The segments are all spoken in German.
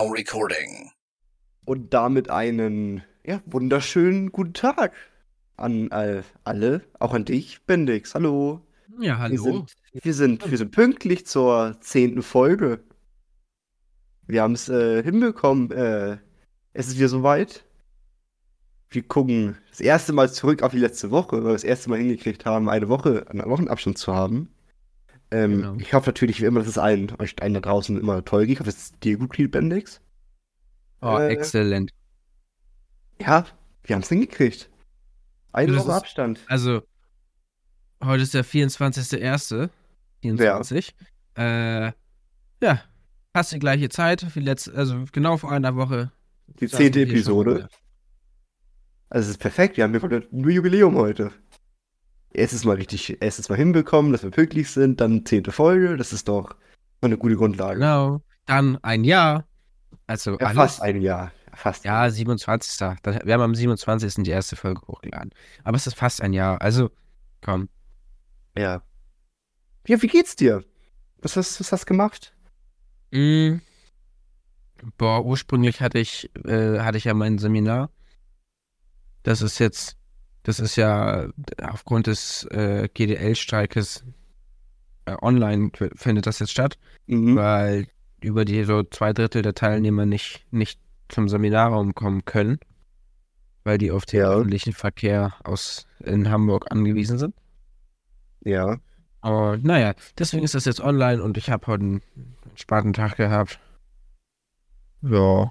now recording. Und damit einen ja, wunderschönen guten Tag an äh, alle, auch an dich, Bendix. Hallo. Ja, hallo. Wir sind, wir sind, wir sind pünktlich zur zehnten Folge. Wir haben es äh, hinbekommen. Äh, es ist wieder soweit. Wir gucken das erste Mal zurück auf die letzte Woche, weil wir das erste Mal hingekriegt haben, eine Woche, einen Wochenabstand zu haben. Ähm, Genau. Ich hoffe natürlich wie immer, dass es allen, euch allen da draußen immer toll geht. Ich hoffe, es ist dir gut geht, Bendix. Oh, Äh, exzellent. Ja, wir haben es hingekriegt. Eine Woche Abstand. Also, heute ist der 24.01. 24. Äh, ja, fast die gleiche Zeit, wie letzt, also genau vor einer Woche. Die zehnte Episode. Also es ist perfekt, wir haben nur Jubiläum heute. Erstes Mal richtig, erstes Mal hinbekommen, dass wir pünktlich sind, dann zehnte Folge, das ist doch eine gute Grundlage. Genau. Dann ein Jahr. Also Ja, fast ein Jahr. Fast. Ja, 27. Das- Wir haben am 27. die erste Folge hochgeladen. Aber es ist fast ein Jahr. Also, komm. Ja. Ja, wie geht's dir? Was hast, was hast du gemacht? Mm. Boah, ursprünglich hatte ich, äh, hatte ich ja mein Seminar. Das ist jetzt, das ist ja aufgrund des äh, GDL-Streikes äh, online findet das jetzt statt, Mhm. weil über die so zwei Drittel der Teilnehmer nicht, nicht zum Seminarraum kommen können, weil die auf den Ja. öffentlichen Verkehr aus in Hamburg angewiesen sind. Ja. Aber naja, deswegen ist das jetzt online und ich habe heute einen entspannten Tag gehabt. Ja.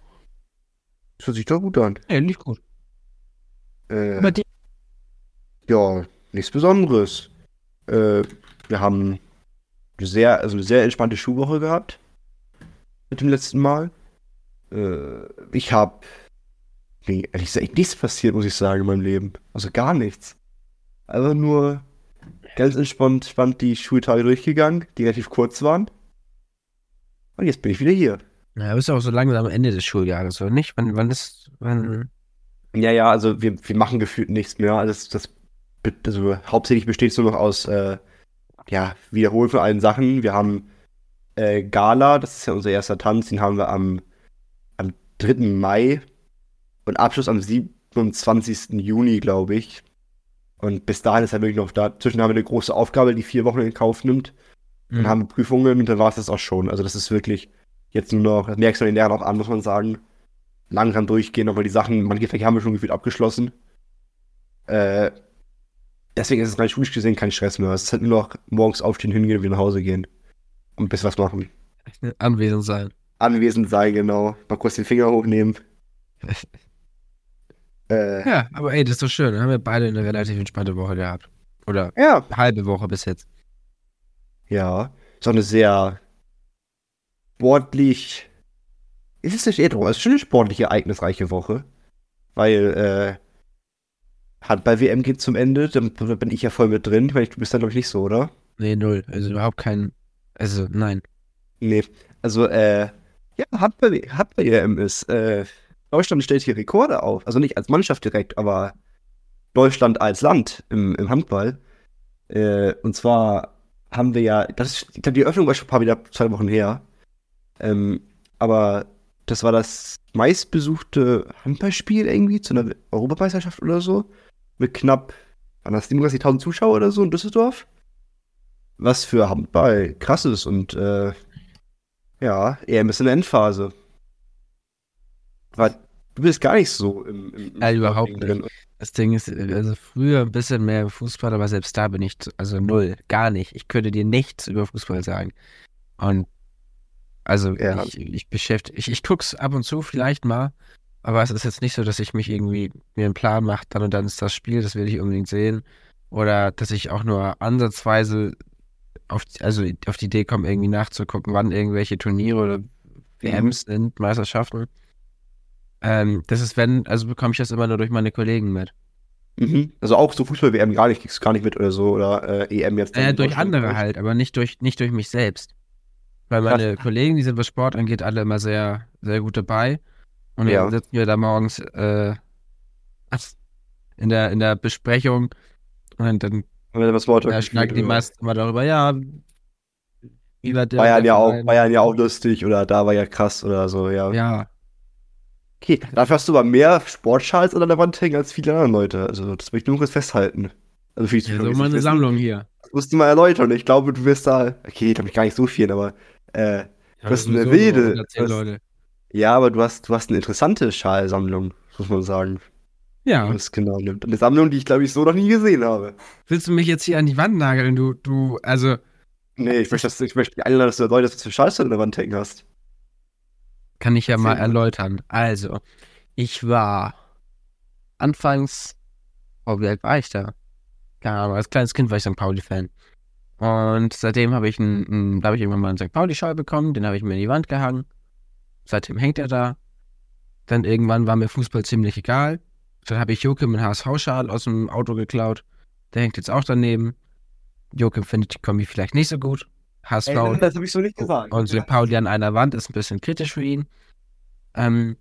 Das hört sich doch gut an. Ja, lief gut. Äh, Bei dir? Ja, nichts Besonderes. Äh, wir haben eine sehr, also eine sehr entspannte Schulwoche gehabt. Mit dem letzten Mal. Äh, ich habe, ehrlich gesagt, nichts passiert, muss ich sagen, in meinem Leben. Also gar nichts. Einfach nur ganz entspannt, entspannt die Schultage durchgegangen, die relativ kurz waren. Und jetzt bin ich wieder hier. Ja, bist auch so langsam am Ende des Schuljahres, oder nicht? Wann, wann ist, wann? Ja, ja, also wir, wir machen gefühlt nichts mehr. Also das, das also hauptsächlich besteht es nur noch aus äh, ja, Wiederholen von allen Sachen. Wir haben äh, Gala, das ist ja unser erster Tanz, den haben wir am, am 3. Mai und Abschluss am 27. Juni, glaube ich. Und bis dahin ist halt wirklich noch dazwischen haben wir eine große Aufgabe, die vier Wochen in Kauf nimmt. Dann Mhm. haben wir Prüfungen und dann war es das auch schon. Also das ist wirklich jetzt nur noch, das merkst du den Lehrern auch an, muss man sagen. Langsam durchgehen, aber die Sachen, manche Fächer haben wir schon gefühlt abgeschlossen. Äh, deswegen ist es rein schulisch gesehen kein Stress mehr. Es ist halt nur noch morgens aufstehen, hingehen und wieder nach Hause gehen. Und ein bisschen was machen. Anwesend sein. Anwesend sein, genau. Mal kurz den Finger hochnehmen. Äh, Ja, aber ey, das ist doch schön. Dann haben wir beide eine relativ entspannte Woche gehabt. Oder ja. halbe Woche bis jetzt. Ja. Ist auch eine sehr sportlich. Ist es nicht eher drum? Es ist schon eine sportlich ereignisreiche Woche. Weil, äh, Handball-WM geht zum Ende, dann da bin ich ja voll mit drin. Ich meine, du bist da, glaube ich, nicht so, oder? Nee, null. Also überhaupt kein. Also, nein. Nee. Also, äh, ja, Handball- Handball-WM ist, äh, Deutschland stellt hier Rekorde auf. Also nicht als Mannschaft direkt, aber Deutschland als Land im, im Handball. Äh, und zwar haben wir ja, das ist, ich glaube, die Eröffnung war schon ein paar wieder zwei Wochen her. Ähm, aber das war das meistbesuchte Handballspiel irgendwie zu einer Europameisterschaft oder so. Mit knapp, waren das 37.000 Zuschauer oder so in Düsseldorf. Was für Handball krass ist und äh, ja, EM ist in der Endphase. Weil du bist gar nicht so im, im, Ja, überhaupt nicht. Das Ding ist, also früher ein bisschen mehr im Fußball, aber selbst da bin ich, also null, gar nicht. Ich könnte dir nichts über Fußball sagen. Und also Ja. ich, ich beschäftige, ich, ich guck's ab und zu vielleicht mal, aber es ist jetzt nicht so, dass ich mich irgendwie mir einen Plan mache, dann und dann ist das Spiel, das will ich unbedingt sehen. Oder dass ich auch nur ansatzweise auf, die- also auf die Idee komme, irgendwie nachzugucken, wann irgendwelche Turniere oder WMs sind, Meisterschaften. Ähm, das ist, wenn, also bekomme ich das immer nur durch meine Kollegen mit. Mhm. Also auch so Fußball-WM gar nicht, kriegst gar nicht mit oder so. Oder äh, EM jetzt. Äh, durch andere ich. halt, aber nicht durch, nicht durch mich selbst. Weil meine Kollegen, die sind, was Sport angeht, alle immer sehr, sehr gut dabei. Und Ja. dann sitzen wir da morgens äh, in, der, in der Besprechung und dann ja, schnacken die meisten immer darüber, ja, Über der Bayern ja auch. Bayern ja auch lustig oder da war ja krass oder so, ja. Ja, Okay, dafür hast du aber mehr Sportschals an der Wand hängen als viele andere Leute. Also, das möchte ich nur kurz festhalten. Also, für ja so die mal es eine nicht Sammlung hier. wissen, Das musst du mal erläutern. Ich glaube, du wirst da. Okay, ich glaube gar nicht so viel, aber. Äh, Ja, hast eine wilde- das- Leute. Ja, aber du hast, du hast eine interessante Schalsammlung, muss man sagen. Ja, wenn es genau nimmt. Eine Sammlung, die ich, glaube ich, so noch nie gesehen habe. willst du mich jetzt hier an die Wand nageln? Du, du, also, Nee, ich möchte, dass, ich möchte einladen, dass du Leute, dass du Scheiße an der Wand hängen hast. kann ich ja mal erläutern. Also, ich war anfangs, oh, wie alt war ich da? Keine Ahnung, als kleines Kind war ich St. Pauli-Fan. Und seitdem habe ich einen, einen- ich irgendwann mal einen St. Pauli-Schal bekommen, den habe ich mir in die Wand gehangen. Seitdem hängt er da. Dann irgendwann war mir Fußball ziemlich egal. Dann habe ich Joachim einen HSV-Schal aus dem Auto geklaut. Der hängt jetzt auch daneben. Joachim findet die Kombi vielleicht nicht so gut. HSV das habe ich so nicht gesagt. und St. Pauli an einer Wand ist ein bisschen kritisch für ihn. Ähm,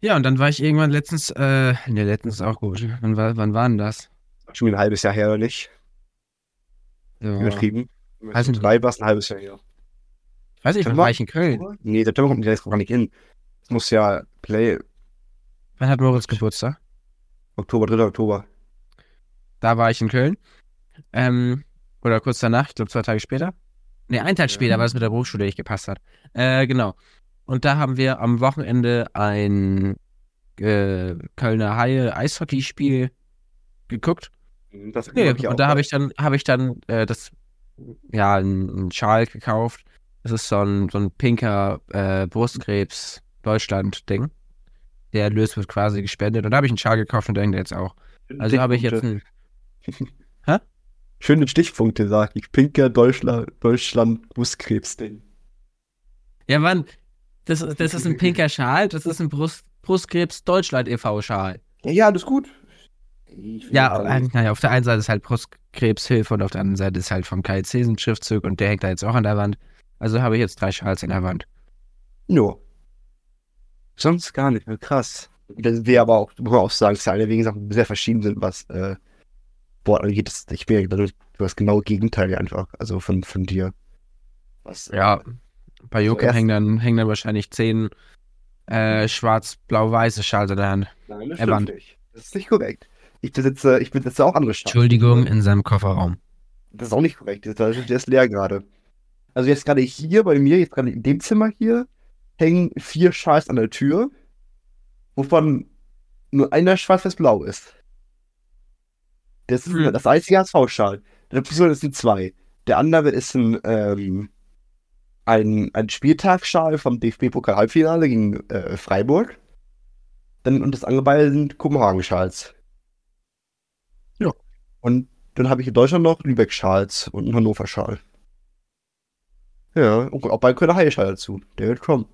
ja, und dann war ich irgendwann letztens, äh, ne, letztens ist auch gut. Wann war, wann war denn das? Schon ein halbes Jahr her, oder nicht? Ja. Übertrieben. Nicht. Drei war es ein halbes Jahr her. Ich weiß nicht, wann war ich in Köln? Nee, September kommt ist gar nicht in. Es muss ja Play Wann hat Moritz Geburtstag? Oktober, 3. Oktober. Da war ich in Köln. Ähm, oder kurz danach, ich glaube zwei Tage später. Ne, einen Tag Ja. später, weil es mit der Berufsschule nicht gepasst hat. Äh, genau. Und da haben wir am Wochenende ein äh, Kölner Haie Eishockeyspiel geguckt. Das Nee, ich und da habe ich dann, habe ich dann äh, das, ja, einen Schal gekauft. Das ist so ein, so ein pinker äh, Brustkrebs-Deutschland-Ding. Der Erlös wird quasi gespendet. Und da habe ich einen Schal gekauft und denke jetzt auch. Also habe ich jetzt einen. Schöne Stichpunkte, sag ich. Pinker Deutschland, Deutschland Brustkrebs-Ding. Ja, Mann, das, das ist ein pinker Schal, das ist ein Brust, Brustkrebs-Deutschland e.V.-Schal. Ja, ja, alles gut. Ja, naja, auf der einen Seite ist halt Brustkrebshilfe und auf der anderen Seite ist halt vom KIC ein Schriftzug und der hängt da jetzt auch an der Wand. Also habe ich jetzt drei Schals an der Wand. Jo. Sonst gar nicht. Krass. Das wäre aber auch, muss man auch sagen, dass alle wegen Sachen sehr verschieden sind, was äh, Sport angeht. Das, ich bin ja dadurch das genaue Gegenteil einfach. Also von, von dir. Was, Ja, bei Joachim erst- hängen, dann, hängen dann wahrscheinlich zehn äh, schwarz-blau-weiße Schals an der Hand. Nein, das stimmt nicht. Das ist nicht korrekt. Ich besitze, ich besitze auch andere Schafe. Entschuldigung, in seinem Kofferraum. Das ist auch nicht korrekt. Der ist leer gerade. Also jetzt gerade hier bei mir, jetzt gerade in dem Zimmer hier, hängen vier Schals an der Tür, wovon nur einer schwarz-weiß-blau ist. Das ist Hm. das einzige HSV-Schal. Der Person ist ein zwei. Der andere ist ein, ähm, ein, ein Spieltagsschal vom DFB-Pokal-Halbfinale gegen äh, Freiburg. Dann, und das andere beide sind Kopenhagen-Schals. Ja. Und dann habe ich in Deutschland noch Lübeck-Schals und einen Hannover-Schal. Ja, und auch bald Kölner Haie-Schal dazu. Der wird kommen.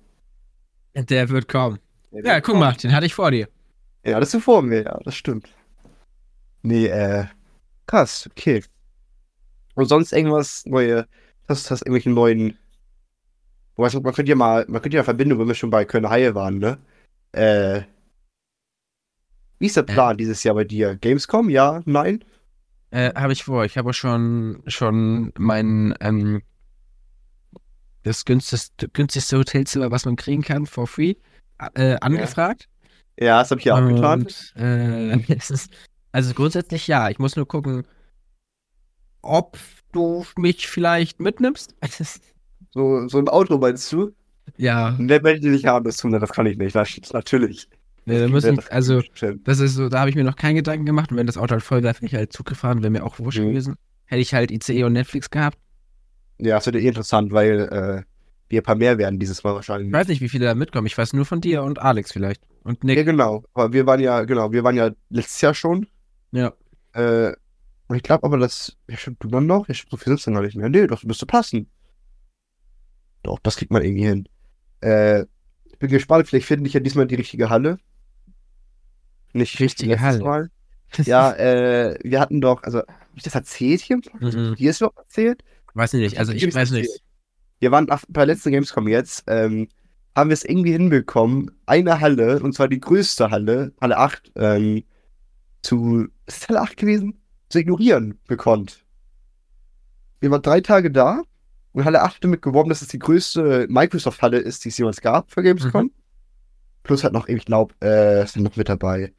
Der wird kommen. Der Ja, wird guck mal, den hatte ich vor dir. Ja, das ist vor mir, ja, das stimmt. Nee, äh, krass, okay. Und sonst irgendwas neue, hast hast irgendwelche neuen, weißt du, man könnte ja mal, man könnte ja Verbindung, wenn wir schon bei Kölner Haie waren, ne? Äh, wie ist der Äh. Plan dieses Jahr bei dir? Gamescom? Ja? Nein? Äh, habe ich vor. Ich habe schon, schon mein, ähm, das günstigste, günstigste Hotelzimmer, was man kriegen kann, for free, äh, angefragt. Ja, das habe ich ja auch getan. Äh, ist, also grundsätzlich ja. Ich muss nur gucken, ob du mich vielleicht mitnimmst. So, so im Auto meinst du? ja, Ne, wenn die nicht haben, das tun, das kann ich nicht, das, natürlich. nee, da Das müssen, geht- also das ist so, da habe ich mir noch keinen Gedanken gemacht. Und wenn das Auto halt voll wäre, wäre ich halt Zug gefahren, wäre mir auch wurscht Mhm. gewesen. Hätte ich halt ICE und Netflix gehabt. Ja, das wird eh interessant, weil äh, wir ein paar mehr werden dieses Mal wahrscheinlich. Ich weiß nicht, wie viele da mitkommen. Ich weiß nur von dir und Alex vielleicht. Und Nick. Ja, genau. Aber wir waren ja, genau, wir waren ja letztes Jahr schon. Ja. Äh, und ich glaube aber, dass. Ja, stimmt, du dann noch? Ja, stimmt, so viel sitzt dann gar nicht mehr. Nee, das müsste passen. Doch, das kriegt man irgendwie hin. Äh, ich bin gespannt, vielleicht finde ich ja diesmal die richtige Halle. Nicht Richtige Halle. Mal. Ja, äh, wir hatten doch, also, hab ich das erzählt hier? Mhm. Hier ist überhaupt erzählt? Weiß nicht, also ich weiß nicht. Wir waren auf, bei der letzten Gamescom jetzt, ähm, haben wir es irgendwie hinbekommen, eine Halle, und zwar die größte Halle, Halle 8, ähm, zu, ist Halle 8 gewesen? Zu ignorieren gekonnt. Wir waren drei Tage da Und Halle 8 damit geworben, dass es die größte Microsoft-Halle ist, die es jemals gab für Gamescom. Mhm. Plus halt noch, ich glaube, äh, ist noch mit dabei.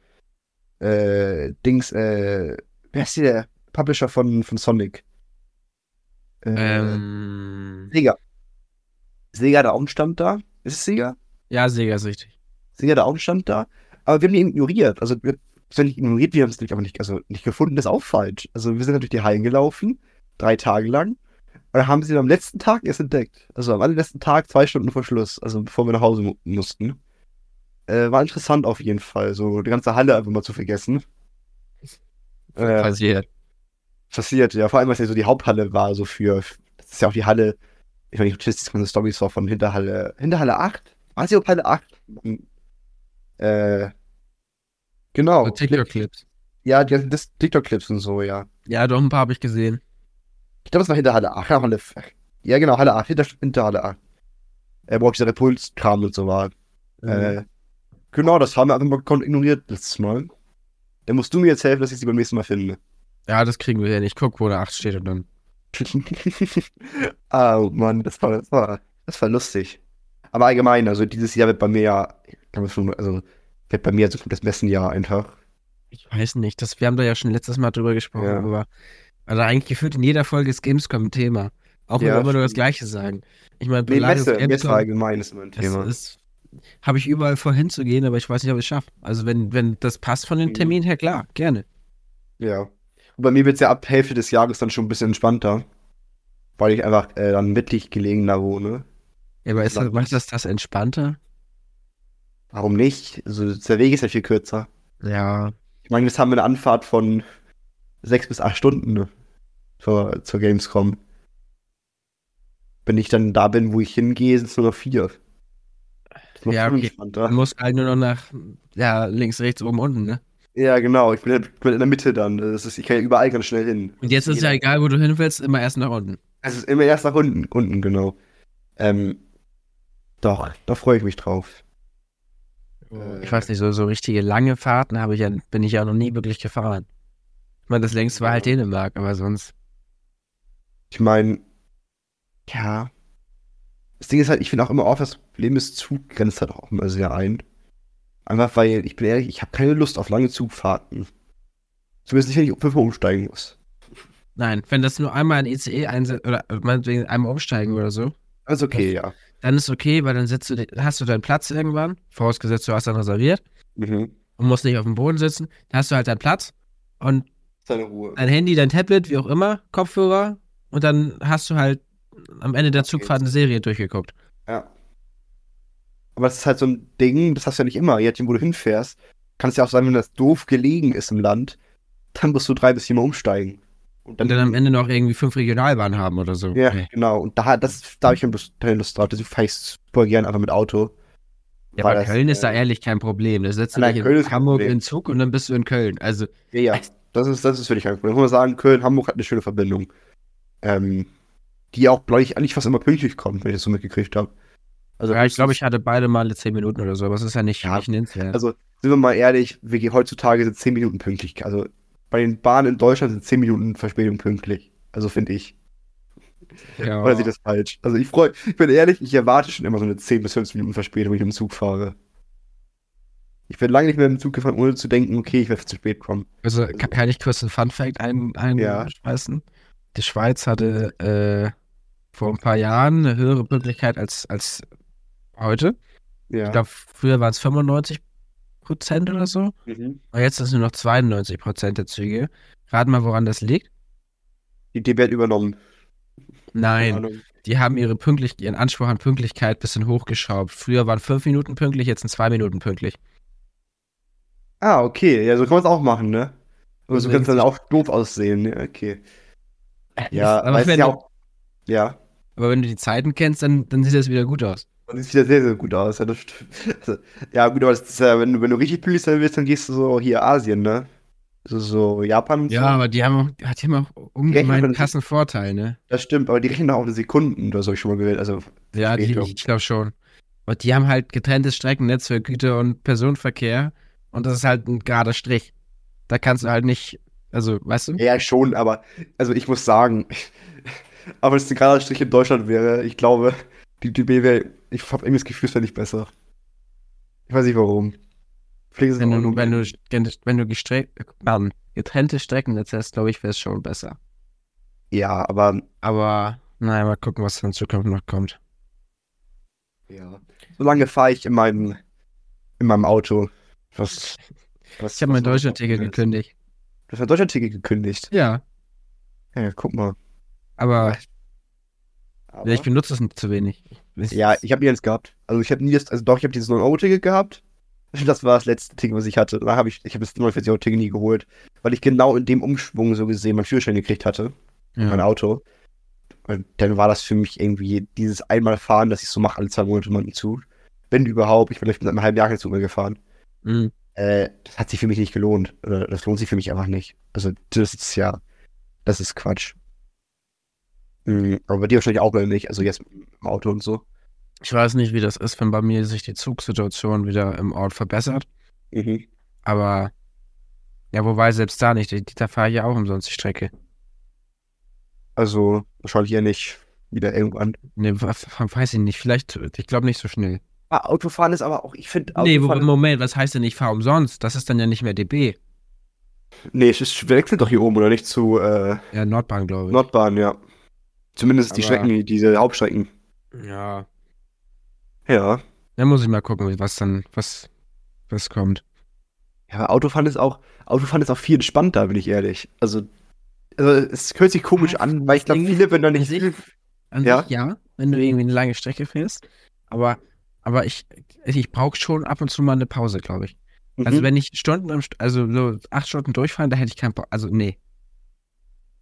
Äh, Dings, äh, wer ist hier der Publisher von, von Sonic? Äh, Ähm, Sega. Sega hat auch einen Stand da. Ist es Sega? ja, Sega ist richtig. Sega hat auch einen Stand da. Aber wir haben ihn ignoriert. Also, wir sind nicht ignoriert, wir haben es natürlich aber nicht, also nicht gefunden, das ist auch falsch. Also, wir sind natürlich die Hallen gelaufen, drei Tage lang. Und dann haben sie ihn am letzten Tag erst entdeckt. Also am allerletzten Tag, zwei Stunden vor Schluss, also bevor wir nach Hause mu mussten. Äh, war interessant auf jeden Fall, so die ganze Halle einfach mal zu vergessen. Äh, Passiert. Passiert, ja, vor allem, weil es ja so die Haupthalle war, so für, das ist ja auch die Halle, ich weiß nicht, ob das ganze Storys war von Hinterhalle, Hinterhalle 8? War sie Halle 8? Äh, genau. So TikTok-Clips. Ja, die ganzen TikTok-Clips und so, ja. Ja, doch, ein paar habe ich gesehen. Ich glaube, das war hinter Halle 8. Ja, Halle, ja, genau, Halle 8. Hinter, hinter Halle 8. Äh, wo auch dieser Repulskram und so war. Äh, genau, das haben wir einfach mal ignoriert letztes Mal. Dann musst du mir jetzt helfen, dass ich sie beim nächsten Mal finde. Ja, das kriegen wir hin. Ich guck, wo der 8 steht und dann. ah, Mann, das war, das war, das war lustig. Aber allgemein, also dieses Jahr wird bei mir ja, kann man schon, also wird bei mir so das Messenjahr einfach. Ich weiß nicht, das, wir haben da ja schon letztes Mal drüber gesprochen, Ja. aber also eigentlich gefühlt in jeder Folge ist Gamescom ein Thema. Auch wenn Ja, wir immer nur das. Gleiche sagen. Ich meine, Nee, Messe, Messe Gamescom, allgemein ist immer ein das Thema. ist, habe ich überall vor hinzugehen, aber ich weiß nicht, ob ich es schaffe. Also wenn, wenn das passt von den Mhm. Terminen her, klar, gerne. Ja. Und bei mir wird es ja ab Hälfte des Jahres dann schon ein bisschen entspannter. Weil ich einfach äh, dann mittig gelegener wohne. Ja, aber ist das, macht das das entspannter? Warum nicht? Also der Weg ist ja viel kürzer. Ja. Ich meine, jetzt haben wir eine Anfahrt von sechs bis acht Stunden ne? zur, zur Gamescom. Wenn ich dann da bin, wo ich hingehe, sind es nur noch vier. Ja, okay. Du musst halt nur noch nach, ja, links, rechts, oben, unten, ne? Ja, genau. Ich bin, ich bin in der Mitte dann. Das ist, ich kann ja überall ganz schnell hin. Und jetzt ist ja egal, wo du hin willst, immer erst nach unten. Es ist immer erst nach unten, unten genau. Ähm, doch, da freue ich mich drauf. Ich weiß nicht, so, so richtige lange Fahrten habe ich ja, bin ich ja noch nie wirklich gefahren. Ich meine, das längste war halt. Dänemark, aber sonst. Ich meine, ja. Das Ding ist halt, ich finde auch immer oft, das Problem ist, Zug grenzt halt auch immer sehr ein. Einfach weil, ich bin ehrlich, ich habe keine Lust auf lange Zugfahrten. Zumindest nicht, wenn ich fünfmal umsteigen muss. Nein, wenn das nur einmal ein ICE einsetzt oder meinetwegen einmal umsteigen oder so, Das ist okay, ja. dann ist okay, weil dann setzt du, hast du deinen Platz irgendwann, vorausgesetzt du hast dann reserviert Mhm. und musst nicht auf dem Boden sitzen, dann hast du halt deinen Platz und Seine Ruhe. dein Handy, dein Tablet, wie auch immer, Kopfhörer und dann hast du halt am Ende der. Zugfahrt eine Serie durchgeguckt. Aber das ist halt so ein Ding, das hast du ja nicht immer. Je nachdem, wo du hinfährst, kann es ja auch sein, wenn das doof gelegen ist im Land, dann musst du drei bis viermal umsteigen. Und Und dann am Ende noch irgendwie fünf Regionalbahnen haben oder so. Ja, Nee. genau. Und da, das, da habe ich keine Lust, drauf. Deswegen fahre ich super gern einfach mit Auto. Ja, aber das, Köln ist da äh, ehrlich kein Problem. Da setzt du Nein, dich Köln in Hamburg in Zug und dann bist du in Köln. Also, Ja, ja. Das ist, das ist wirklich kein Problem. Muss man sagen, Köln, Hamburg hat eine schöne Verbindung. Ähm, die auch, glaube ich, eigentlich fast immer pünktlich kommt, wenn ich das so mitgekriegt habe. Also, ja, ich glaube, ich hatte beide Male zehn Minuten oder so, aber es ist ja nicht, Ja, nicht nennenswert. Also, sind wir mal ehrlich, gehen heutzutage sind 10 Minuten pünktlich. Also, bei den Bahnen in Deutschland sind 10 Minuten Verspätung pünktlich. Also, finde ich. ja. Oder ich das falsch? Also, ich freue, ich bin ehrlich, ich erwarte schon immer so eine 10 bis 15 Minuten Verspätung, wenn ich mit dem Zug fahre. Ich bin lange nicht mehr mit dem Zug gefahren, ohne zu denken, okay, ich werde zu spät kommen. Also, kann, kann ich kurz einen Fun-Fact ein, Ja. einschmeißen? Die Schweiz hatte äh, vor ein paar Jahren eine höhere Pünktlichkeit als, als heute. Ja. Ich glaube, früher waren es 95 Prozent oder so. mhm. Und jetzt sind es nur noch 92 Prozent der Züge. Rat mal, woran das liegt? Die DB hat übernommen. Nein. Die haben ihre pünktlich, ihren Anspruch an Pünktlichkeit ein bisschen hochgeschraubt. Früher waren fünf Minuten pünktlich, jetzt sind zwei Minuten pünktlich. Ah, okay. Ja, so kann man es auch machen, ne? Aber so Also kann es dann auch doof aussehen, ne? Okay. Ja, aber, wenn ja du, auch. Ja. aber wenn du die Zeiten kennst, dann, dann sieht das wieder gut aus. Und sieht wieder sehr, sehr gut aus. Ja. Also, ja gut, aber das ist ja, wenn du, wenn du richtig pünktlich sein willst, dann gehst du so hier Asien, ne? So, so Japan Ja, so. aber die haben auch, die haben auch ungemein krassen Vorteil, ne? Das stimmt, aber die rechnen auch eine Sekunden, das habe ich schon mal gewählt. Also, Ja, die, ich glaube schon. Und die haben halt getrenntes Streckennetz für Güter- und Personenverkehr. Und das ist halt ein gerader Strich. Da kannst du halt nicht, also, weißt du? ja, schon, aber also ich muss sagen, Aber wenn es ein gerader Strich in Deutschland wäre, ich glaube, die DB wäre, ich habe irgendwie das Gefühl, es wäre nicht besser. Ich weiß nicht warum. Wenn du, wenn du, wenn du Mann, getrennte Strecken jetzt hast, glaube ich, wäre es schon besser. Ja, aber. Aber, naja, mal gucken, was in Zukunft noch kommt. Ja. Solange fahre ich in meinem, in meinem Auto. Was, was, ich habe mein Deutschland-Ticket gekündigt. Du hast mein Deutschland-Ticket gekündigt? Ja. Ja, guck mal. Aber, Aber ja, ich benutze es zu wenig. Ja, ich habe nie eins gehabt. Also ich habe nie das, also doch, ich habe dieses 9-Euro-Ticket gehabt. Das war das letzte Ticket, was ich hatte. Da habe ich, ich habe das 49-Euro-Ticket nie geholt, weil ich genau in dem Umschwung so gesehen meinen Führerschein gekriegt hatte. Ja. Mein Auto. Und dann war das für mich irgendwie dieses einmal fahren, dass ich so mache, alle zwei Monate mal einen Zug. Wenn überhaupt, ich bin vielleicht mit einem halben Jahr kein Zug mehr gefahren. Mhm. Äh, das hat sich für mich nicht gelohnt. Oder das lohnt sich für mich einfach nicht. Also, das ist ja, das ist Quatsch. Mhm, aber bei dir wahrscheinlich auch nicht, also jetzt im Auto und so. Ich weiß nicht, wie das ist, wenn bei mir sich die Zugsituation wieder im Ort verbessert. Mhm. Aber ja, wobei selbst da nicht. Da fahre ich ja auch umsonst die Strecke. Also wahrscheinlich eher nicht wieder irgendwann. Ne, weiß ich nicht. Vielleicht, ich glaube nicht so schnell. Ah, Autofahren ist aber auch, ich finde. Nee, Moment, was heißt denn, ich fahre umsonst? Das ist dann ja nicht mehr DB. Nee, es ist, wechselt doch hier oben, oder nicht? Zu. Äh, ja, Nordbahn, glaube ich. Nordbahn, ja. Zumindest aber, die Strecken, diese Hauptstrecken. Ja. Ja. Dann muss ich mal gucken, was dann, was, was kommt. Ja, Autofahren ist auch, Autofahren ist auch viel entspannter, bin ich ehrlich. Also also es hört sich komisch an, weil ich glaube, viele, wenn da nicht. Sich, an ja? Sich, ja, wenn du irgendwie eine lange Strecke fährst. Aber, aber ich, ich brauche schon ab und zu mal eine Pause, glaube ich. Also mhm. Also wenn ich Stunden, also so acht Stunden durchfahren, da hätte ich keinen, also nee.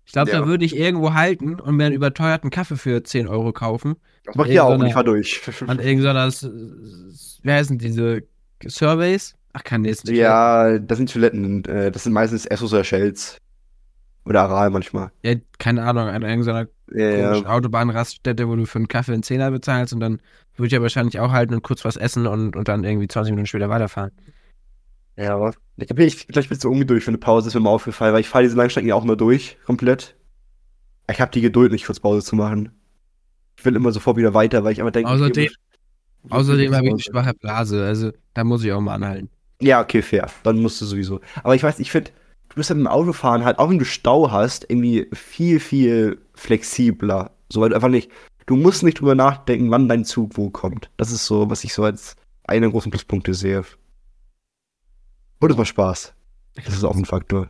Ich glaube, ja. da würde ich irgendwo halten und mir einen überteuerten Kaffee für 10 Euro kaufen. Das mache ich ja auch, ich fahr durch. An irgendeiner, wie heißen diese Surveys? Ach, kann nicht. Ja, das sind Toiletten, äh, das sind meistens Essos oder Shells. Oder Aral manchmal. Ja, keine Ahnung, an irgendeiner ja, ja. Autobahnraststätte, wo du für einen Kaffee einen Zehner bezahlst und dann würde ich ja wahrscheinlich auch halten und kurz was essen und, und dann irgendwie 20 Minuten später weiterfahren. Ja, ich glaube, ich, vielleicht bist du ungeduldig für eine Pause, ist mir mal aufgefallen, weil ich fahre diese Langstrecken ja auch mal durch, komplett. Ich habe die Geduld nicht, kurz Pause zu machen. Ich will immer sofort wieder weiter, weil ich immer denke, außerdem, okay, außerdem habe ich eine schwache Blase, also da muss ich auch mal anhalten. Ja, okay, fair. Dann musst du sowieso. Aber ich weiß, ich finde, du bist halt im Autofahren halt, auch wenn du Stau hast, irgendwie viel, viel flexibler. So, weil du einfach nicht, du musst nicht drüber nachdenken, wann dein Zug wo kommt. Das ist so, was ich so als einen der großen Pluspunkte sehe. Und es macht Spaß. Das ist auch ein Faktor.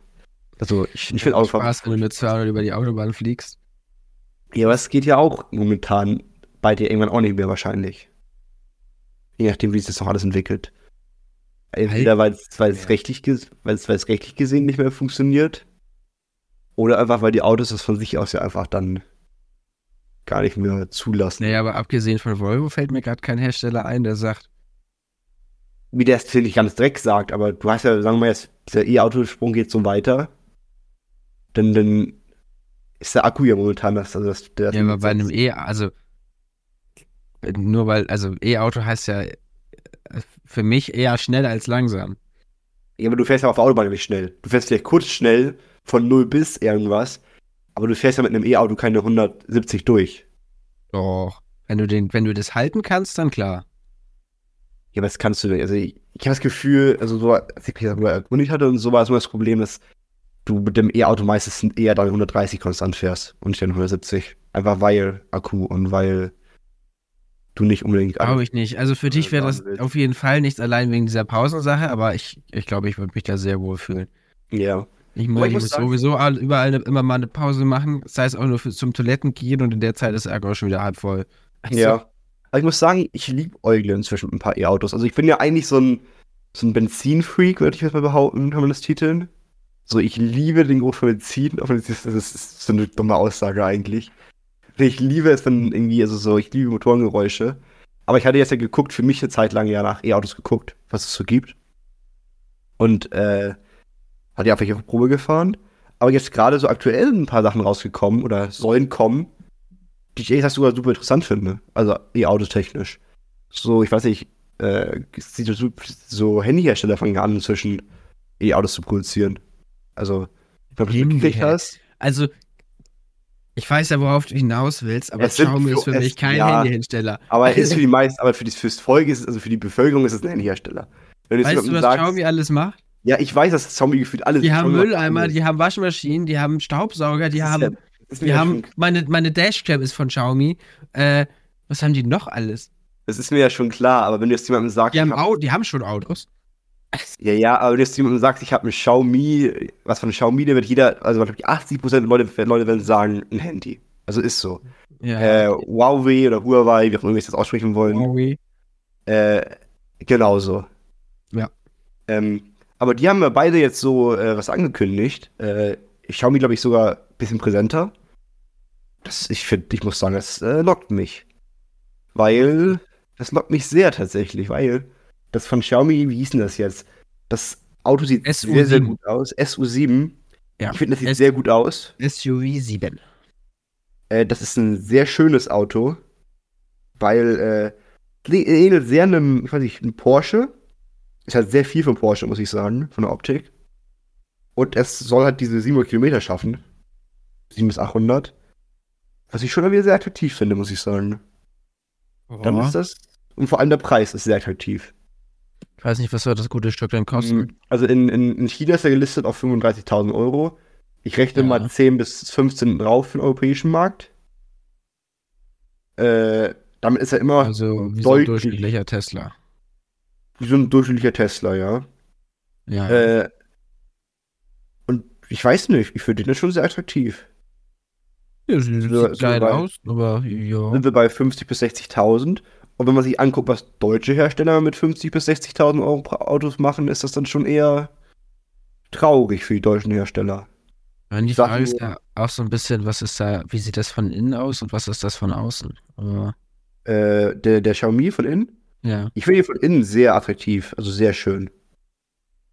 Also, ich, ich finde Autofahren. Spaß, wenn du mit 200 über die Autobahn fliegst. Ja, aber es geht ja auch momentan bei dir irgendwann auch nicht mehr wahrscheinlich. Je nachdem, wie sich das noch alles entwickelt. Entweder weil es ja. rechtlich, weil es rechtlich gesehen nicht mehr funktioniert. Oder einfach, weil die Autos das von sich aus ja einfach dann gar nicht mehr zulassen. Naja, aber abgesehen von Volvo fällt mir gerade kein Hersteller ein, der sagt. Wie der es, ich, ganz dreck sagt, aber du hast ja, sagen wir mal jetzt, der E-Autosprung geht so weiter. Dann, dann ist der Akku ja momentan das. Also das der ja, aber bei einem E, also nur weil, also E-Auto heißt ja für mich eher schnell als langsam. Ja, aber du fährst ja auf der Autobahn nicht schnell. Du fährst vielleicht kurz schnell von 0 bis irgendwas, aber du fährst ja mit einem E-Auto keine 170 durch. Doch. Wenn du, den, wenn du das halten kannst, dann klar. Ja, aber das kannst du nicht. Also ich, ich habe das Gefühl, also so, als ich mich darüber erkundigt hatte und so war immer das Problem, dass du mit dem E-Auto meistens eher dann 130 konstant fährst und nicht dann 170. Einfach weil Akku und weil du nicht unbedingt. Glaube ich nicht. Also für dich wäre das auf jeden Fall nichts allein wegen dieser Pausensache, aber ich, ich glaube, ich würde mich da sehr wohl fühlen. Ja. Ich, muss, ich muss sowieso überall immer mal eine Pause machen, sei es auch nur für, zum Toiletten gehen und in der Zeit ist der Akku schon wieder halb voll. Also, ja. Aber ich muss sagen, ich liebe Eugle inzwischen mit ein paar E-Autos. Also ich bin ja eigentlich so ein, so ein Benzinfreak, würde ich jetzt mal behaupten, kann man das titeln. So, ich liebe den Geruch von Benzin, auch wenn das ist, das ist so eine dumme Aussage eigentlich. Ich liebe es, wenn irgendwie, also so, ich liebe Motorengeräusche. Aber ich hatte jetzt ja geguckt, für mich eine Zeit lang ja nach E-Autos geguckt, was es so gibt. Und äh, hatte ja auf Probe gefahren. Aber jetzt gerade so aktuell ein paar Sachen rausgekommen oder sollen kommen, die ich ehrlich gesagt sogar super interessant finde. Also E-Autos technisch. So, ich weiß nicht, äh, so, so Handyhersteller fangen an, inzwischen E-Autos zu produzieren. Also, ich glaube, du mitgekriegt hast. Also, Ich weiß ja, worauf du hinaus willst, aber Xiaomi ist für mich kein ja, Handyhersteller. Aber es ist für die meisten, aber für die, fürs Volk ist es, also für die Bevölkerung ist es ein Handyhersteller. Wenn Weißt du, was sagst, Xiaomi alles macht? ja, ich weiß, dass Xiaomi gefühlt alles Die haben Mülleimer, die haben Waschmaschinen, die haben Staubsauger, die Das haben, ja- das ja haben, schon- meine, meine Dashcam ist von Xiaomi. Äh, was haben die noch alles? Das ist mir ja schon klar, aber wenn du jetzt jemandem sagst, Die haben, ich hab, die haben schon Autos. ja, ja, aber wenn du jetzt jemandem sagst, ich habe ein Xiaomi, was von Xiaomi, der wird jeder, also glaub ich, 80% der Leute, Leute werden sagen, ein Handy. Also ist so. Ja. Äh, Huawei oder Huawei, wie auch immer wir jetzt aussprechen wollen, Huawei. äh, genauso. Ja. Ähm, aber die haben ja beide jetzt so äh, was angekündigt. Äh, Xiaomi, glaube ich, sogar ein bisschen präsenter. Das, ich finde, ich muss sagen, das äh, lockt mich. Weil, das lockt mich sehr tatsächlich, weil das von Xiaomi, wie hieß denn das jetzt? Das Auto sieht SU7. sehr, sehr gut aus. SU7. Ja. Ich finde, das sieht S- sehr gut aus. SUV 7. Äh, das ist ein sehr schönes Auto, weil äh, es ähnelt sehr einem, ich weiß nicht, einem Porsche. Es hat sehr viel von Porsche, muss ich sagen, von der Optik. Und es soll halt diese 700 Kilometer schaffen. 7 bis 800. Was ich schon wieder sehr attraktiv finde, muss ich sagen. Dann ist das. Und vor allem der Preis ist sehr attraktiv. Ich weiß nicht, was soll das gute Stück denn kosten. Mhm. Also in, in, in China ist er gelistet auf 35.000 Euro. Ich rechne Ja. mal 10 bis 15 drauf für den europäischen Markt. Äh, damit ist er immer Also wie so ein durchschnittlicher Tesla. wie so ein durchschnittlicher Tesla, ja. Ja. Äh, und ich weiß nicht, ich finde den schon sehr attraktiv. Ja sieht, so- sieht so geil bei- aus, aber ja. Sind wir bei 50 bis 60.000. Und wenn man sich anguckt, was deutsche Hersteller mit 50 bis 60.000 Euro Autos machen, ist das dann schon eher traurig für die deutschen Hersteller. Und die Frage ist ja auch so ein bisschen, was ist da, wie sieht das von innen aus und was ist das von außen? Aber, Äh, der, der Xiaomi von innen, ja. ich finde ihn von innen sehr attraktiv, also sehr schön.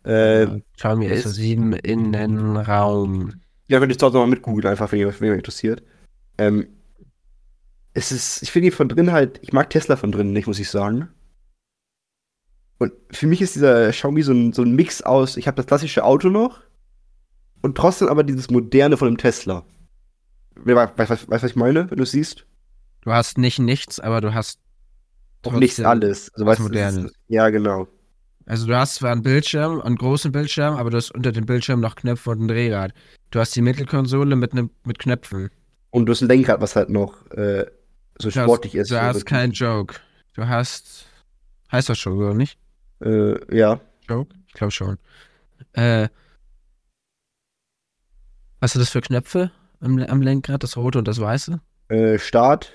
Äh, Ja, Xiaomi er ist- SO7 Innenraum. Ja, könnt ihr zu Hause mal mit googeln, einfach, wenn ihr, euch interessiert. Ähm, es ist, ich finde ihn von drin halt, ich mag Tesla von drin nicht, muss ich sagen. Und für mich ist dieser Xiaomi so ein, so ein Mix aus, ich habe das klassische Auto noch und trotzdem aber dieses moderne von dem Tesla. Weißt du, weißt, was ich meine, wenn du es siehst? Du hast nicht nichts, aber du hast Auch nicht trotzdem alles. Also, es Modernes. ist- Ja, genau. Also du hast zwar einen Bildschirm, einen großen Bildschirm, aber du hast unter dem Bildschirm noch Knöpfe und ein Drehrad. Du hast die Mittelkonsole mit einem mit Knöpfen. Und du hast ein Lenkrad, was halt noch äh, so Du hast, sportlich ist. du so hast keinen Joke. Du hast heißt das schon, oder nicht? Äh, ja. Joke? Ich glaube schon. Äh, was sind das für Knöpfe am, am Lenkrad? Das rote und das weiße? äh, Start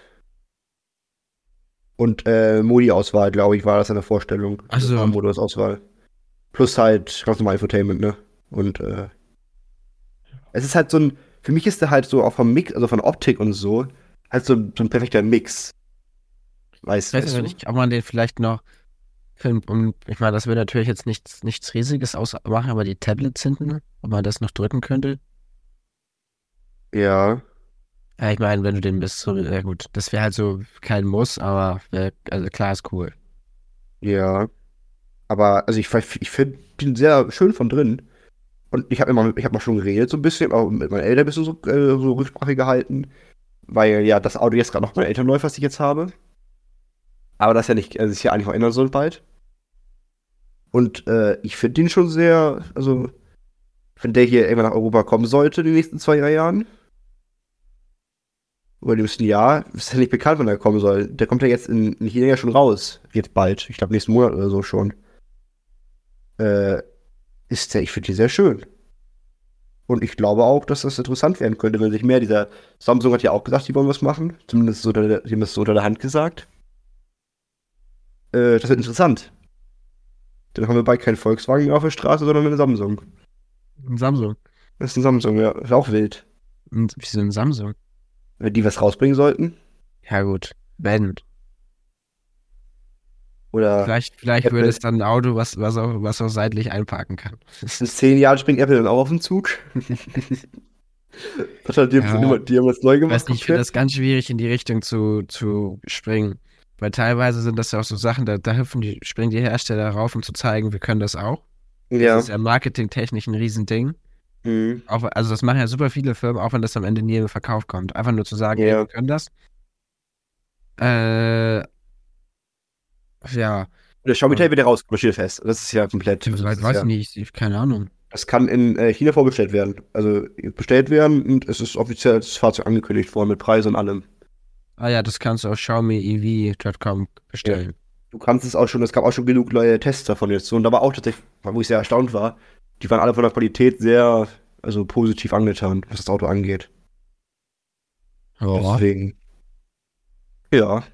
und äh, Modi-Auswahl, glaube ich, war das in der Vorstellung. Ach so. Modus-Auswahl. Plus halt ganz normal Infotainment, ne? Und äh, es ist halt so ein, für mich ist der halt so auch vom Mix, also von Optik und so, halt so, ein- so ein perfekter Mix. Weißt, Ich weiß weißt du? nicht, ob man den vielleicht noch. Und ich meine, das würde natürlich jetzt nichts, nichts Riesiges ausmachen, aber die Tablets hinten, ob man das noch drücken könnte. Ja. Ja, ich meine, wenn du den bist, so, ja gut, das wäre halt so kein Muss, aber wär, also klar ist cool. Ja. Aber, also ich, ich finde den sehr schön von drin. Und ich habe immer, ich habe mal schon geredet, so ein bisschen, auch mit meinen Eltern ein bisschen so, äh, so Rücksprache gehalten. Weil ja das Auto jetzt gerade noch mein Eltern läuft, was ich jetzt habe. Aber das ist ja nicht, also sich ja eigentlich auch ändern soll bald. Und äh, ich finde den schon sehr, also, wenn der hier irgendwann nach Europa kommen sollte, in den nächsten zwei, drei Jahren. Oder dem nächsten Jahr, ist ja nicht bekannt, wann er kommen soll. Der kommt ja jetzt in, in China ja schon raus. Jetzt bald. Ich glaube, nächsten Monat oder so schon. Äh, ist der, ich finde die sehr schön. Und ich glaube auch, dass das interessant werden könnte, wenn sich mehr dieser. Samsung hat ja auch gesagt, die wollen was machen. Zumindest so der, die haben das so unter der Hand gesagt. Äh, das wird interessant. Dann haben wir bald keinen Volkswagen mehr auf der Straße, sondern eine Samsung. Ein Samsung. Das ist ein Samsung, ja. Ist auch wild. Und wieso ein Samsung? Wenn die was rausbringen sollten. Ja gut, wenn. Oder Vielleicht, vielleicht Apple- würde es dann ein Auto, was, was, auch, was auch seitlich einparken kann. in zehn Jahren springt Apple dann auch auf den Zug. das hat die, Ja. ja. die haben das neu Ich gemacht. weiß nicht, ich finde das ganz schwierig, in die Richtung zu, zu springen. Weil teilweise sind das ja auch so Sachen, da, da hüpfen die, springen die Hersteller rauf, um zu zeigen, wir können das auch. ja. Das ist ja marketingtechnisch ein Riesending. Mhm. Auch, also das machen ja super viele Firmen, auch wenn das am Ende nie im Verkauf kommt. Einfach nur zu sagen, Ja. wir können das. Äh, ja, Der Xiaomi Tab wird ja rausgekommen, steht fest. Das ist ja komplett. ich weiß, weiß ja, nicht, ich, keine Ahnung. Das kann in äh, China vorbestellt werden. Also bestellt werden und es ist offiziell das Fahrzeug angekündigt worden mit Preis und allem. Ah ja, das kannst du auf xiaomi.ev.com bestellen. Du kannst es auch schon, es gab auch schon genug neue Tests davon jetzt. Und da war auch tatsächlich, wo ich sehr erstaunt war, die waren alle von der Qualität sehr, also positiv angetan, was das Auto angeht. Ja. Deswegen. Ja.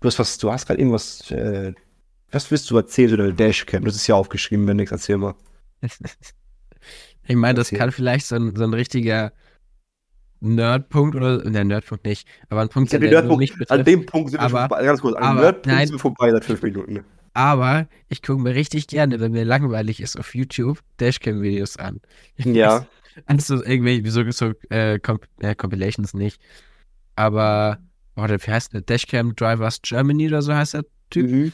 Du hast was, du hast gerade irgendwas, äh, was willst du erzählen zu der Dashcam? Das ist ja aufgeschrieben, wenn nix, erzähl mal. Ich meine, das Erzähl. kann vielleicht so ein, so ein richtiger Nerdpunkt oder, ne, Nerdpunkt nicht, aber ein Punkt der nur Nerdpunkt, mich an betrifft. dem Punkt sind wir aber- schon vorbei, ganz kurz, an dem aber- Nerdpunkt nein. sind wir vorbei seit fünf Minuten. Aber ich gucke mir richtig gerne, wenn mir langweilig ist auf YouTube, Dashcam-Videos an. Ja. Also irgendwie, so, so äh, Comp äh, Compilations nicht. Aber, warte, wie heißt der? Dashcam Drivers Germany oder so heißt der Typ. Mhm.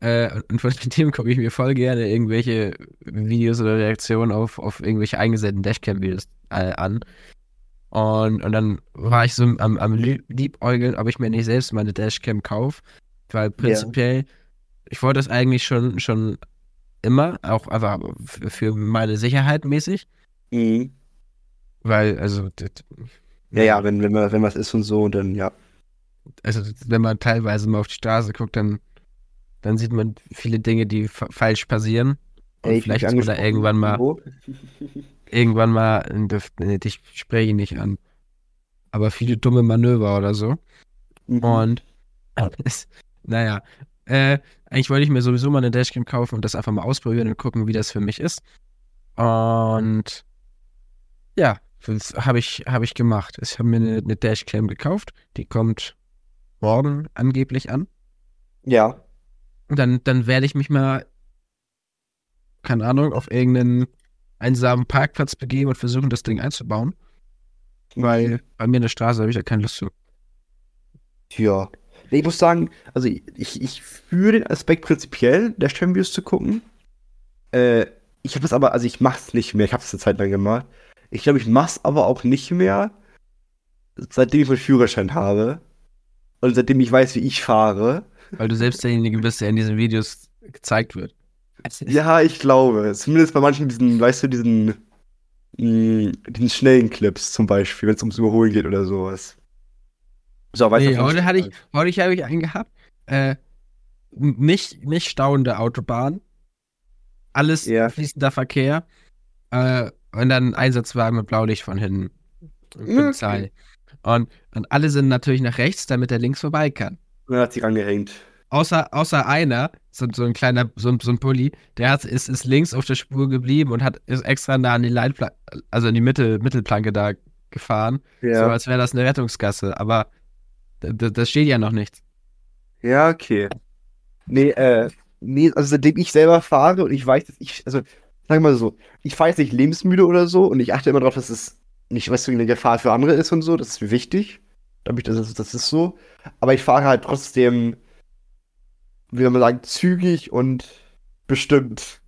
Äh, und- von dem gucke ich mir voll gerne irgendwelche Videos oder Reaktionen auf, auf irgendwelche eingesetzten Dashcam-Videos äh, an. Und, und dann war ich so am, am Lieb- Liebäugeln, ob ich mir nicht selbst meine Dashcam kaufe. Weil prinzipiell, ich wollte das eigentlich schon, schon immer, auch f- für meine Sicherheit mäßig. Mhm. Weil, also, das, Ja, ja, wenn, wenn, man- wenn was ist und so, dann ja. also wenn man teilweise mal auf die Straße guckt, dann, dann sieht man viele Dinge, die fa- falsch passieren. Und Ey, ich vielleicht ist man irgendwann mal, irgendwann mal, der- nee, ich spreche ihn nicht an. Aber viele dumme Manöver oder so. Mhm. Und es, naja, äh, eigentlich wollte ich mir sowieso mal eine Dashcam kaufen und das einfach mal ausprobieren und gucken, wie das für mich ist. Und ja, das habe ich, hab ich gemacht. Ich habe mir eine, eine Dashcam gekauft. Die kommt morgen angeblich an. Ja. Und dann, dann werde ich mich mal, keine Ahnung, auf irgendeinen einsamen Parkplatz begeben und versuchen, das Ding einzubauen. Weil bei mir in der Straße habe ich da keine Lust zu. Ja. Ich muss sagen, also ich, ich, fühle den Aspekt prinzipiell, Dashcam-Videos zu gucken. Äh, ich habe das aber, also ich mach's nicht mehr, ich habe es eine Zeit lang gemacht. Ich glaube, ich mach's aber auch nicht mehr, seitdem ich meinen Führerschein habe. Und seitdem ich weiß, wie ich fahre. Weil du selbst derjenige bist, der in diesen Videos gezeigt wird. Ja, ich glaube. Zumindest bei manchen diesen, weißt du, diesen, mh, diesen schnellen Clips zum Beispiel, wenn es ums Überholen geht oder sowas. So, weißt Nee, du, heute hatte ich, heute habe ich einen gehabt. Äh, nicht, nicht stauende Autobahn. Alles Ja. fließender Verkehr. Äh, und dann ein Einsatzwagen mit Blaulicht von hinten. Und Okay. Und, und alle sind natürlich nach rechts, damit er links vorbei kann. Er hat sich angehängt. Außer, außer einer, so, so ein kleiner, so, ein- so ein Pulli, der hat, ist, ist links auf der Spur geblieben und hat, ist extra nah an die Leitplanke, also an die Mittel, Mittelplanke da gefahren. So Ja. als wäre das eine Rettungsgasse. Aber da, da steht ja noch nichts. Ja, okay. Nee, äh, nee, also seitdem ich selber fahre und ich weiß, dass ich, also, sag mal so, ich fahre jetzt nicht lebensmüde oder so und ich achte immer darauf, dass es nicht, weißt du, eine Gefahr für andere ist und so, das ist mir wichtig. Damit, das, das ist so. Aber ich fahre halt trotzdem, wie soll man sagen, zügig und bestimmt.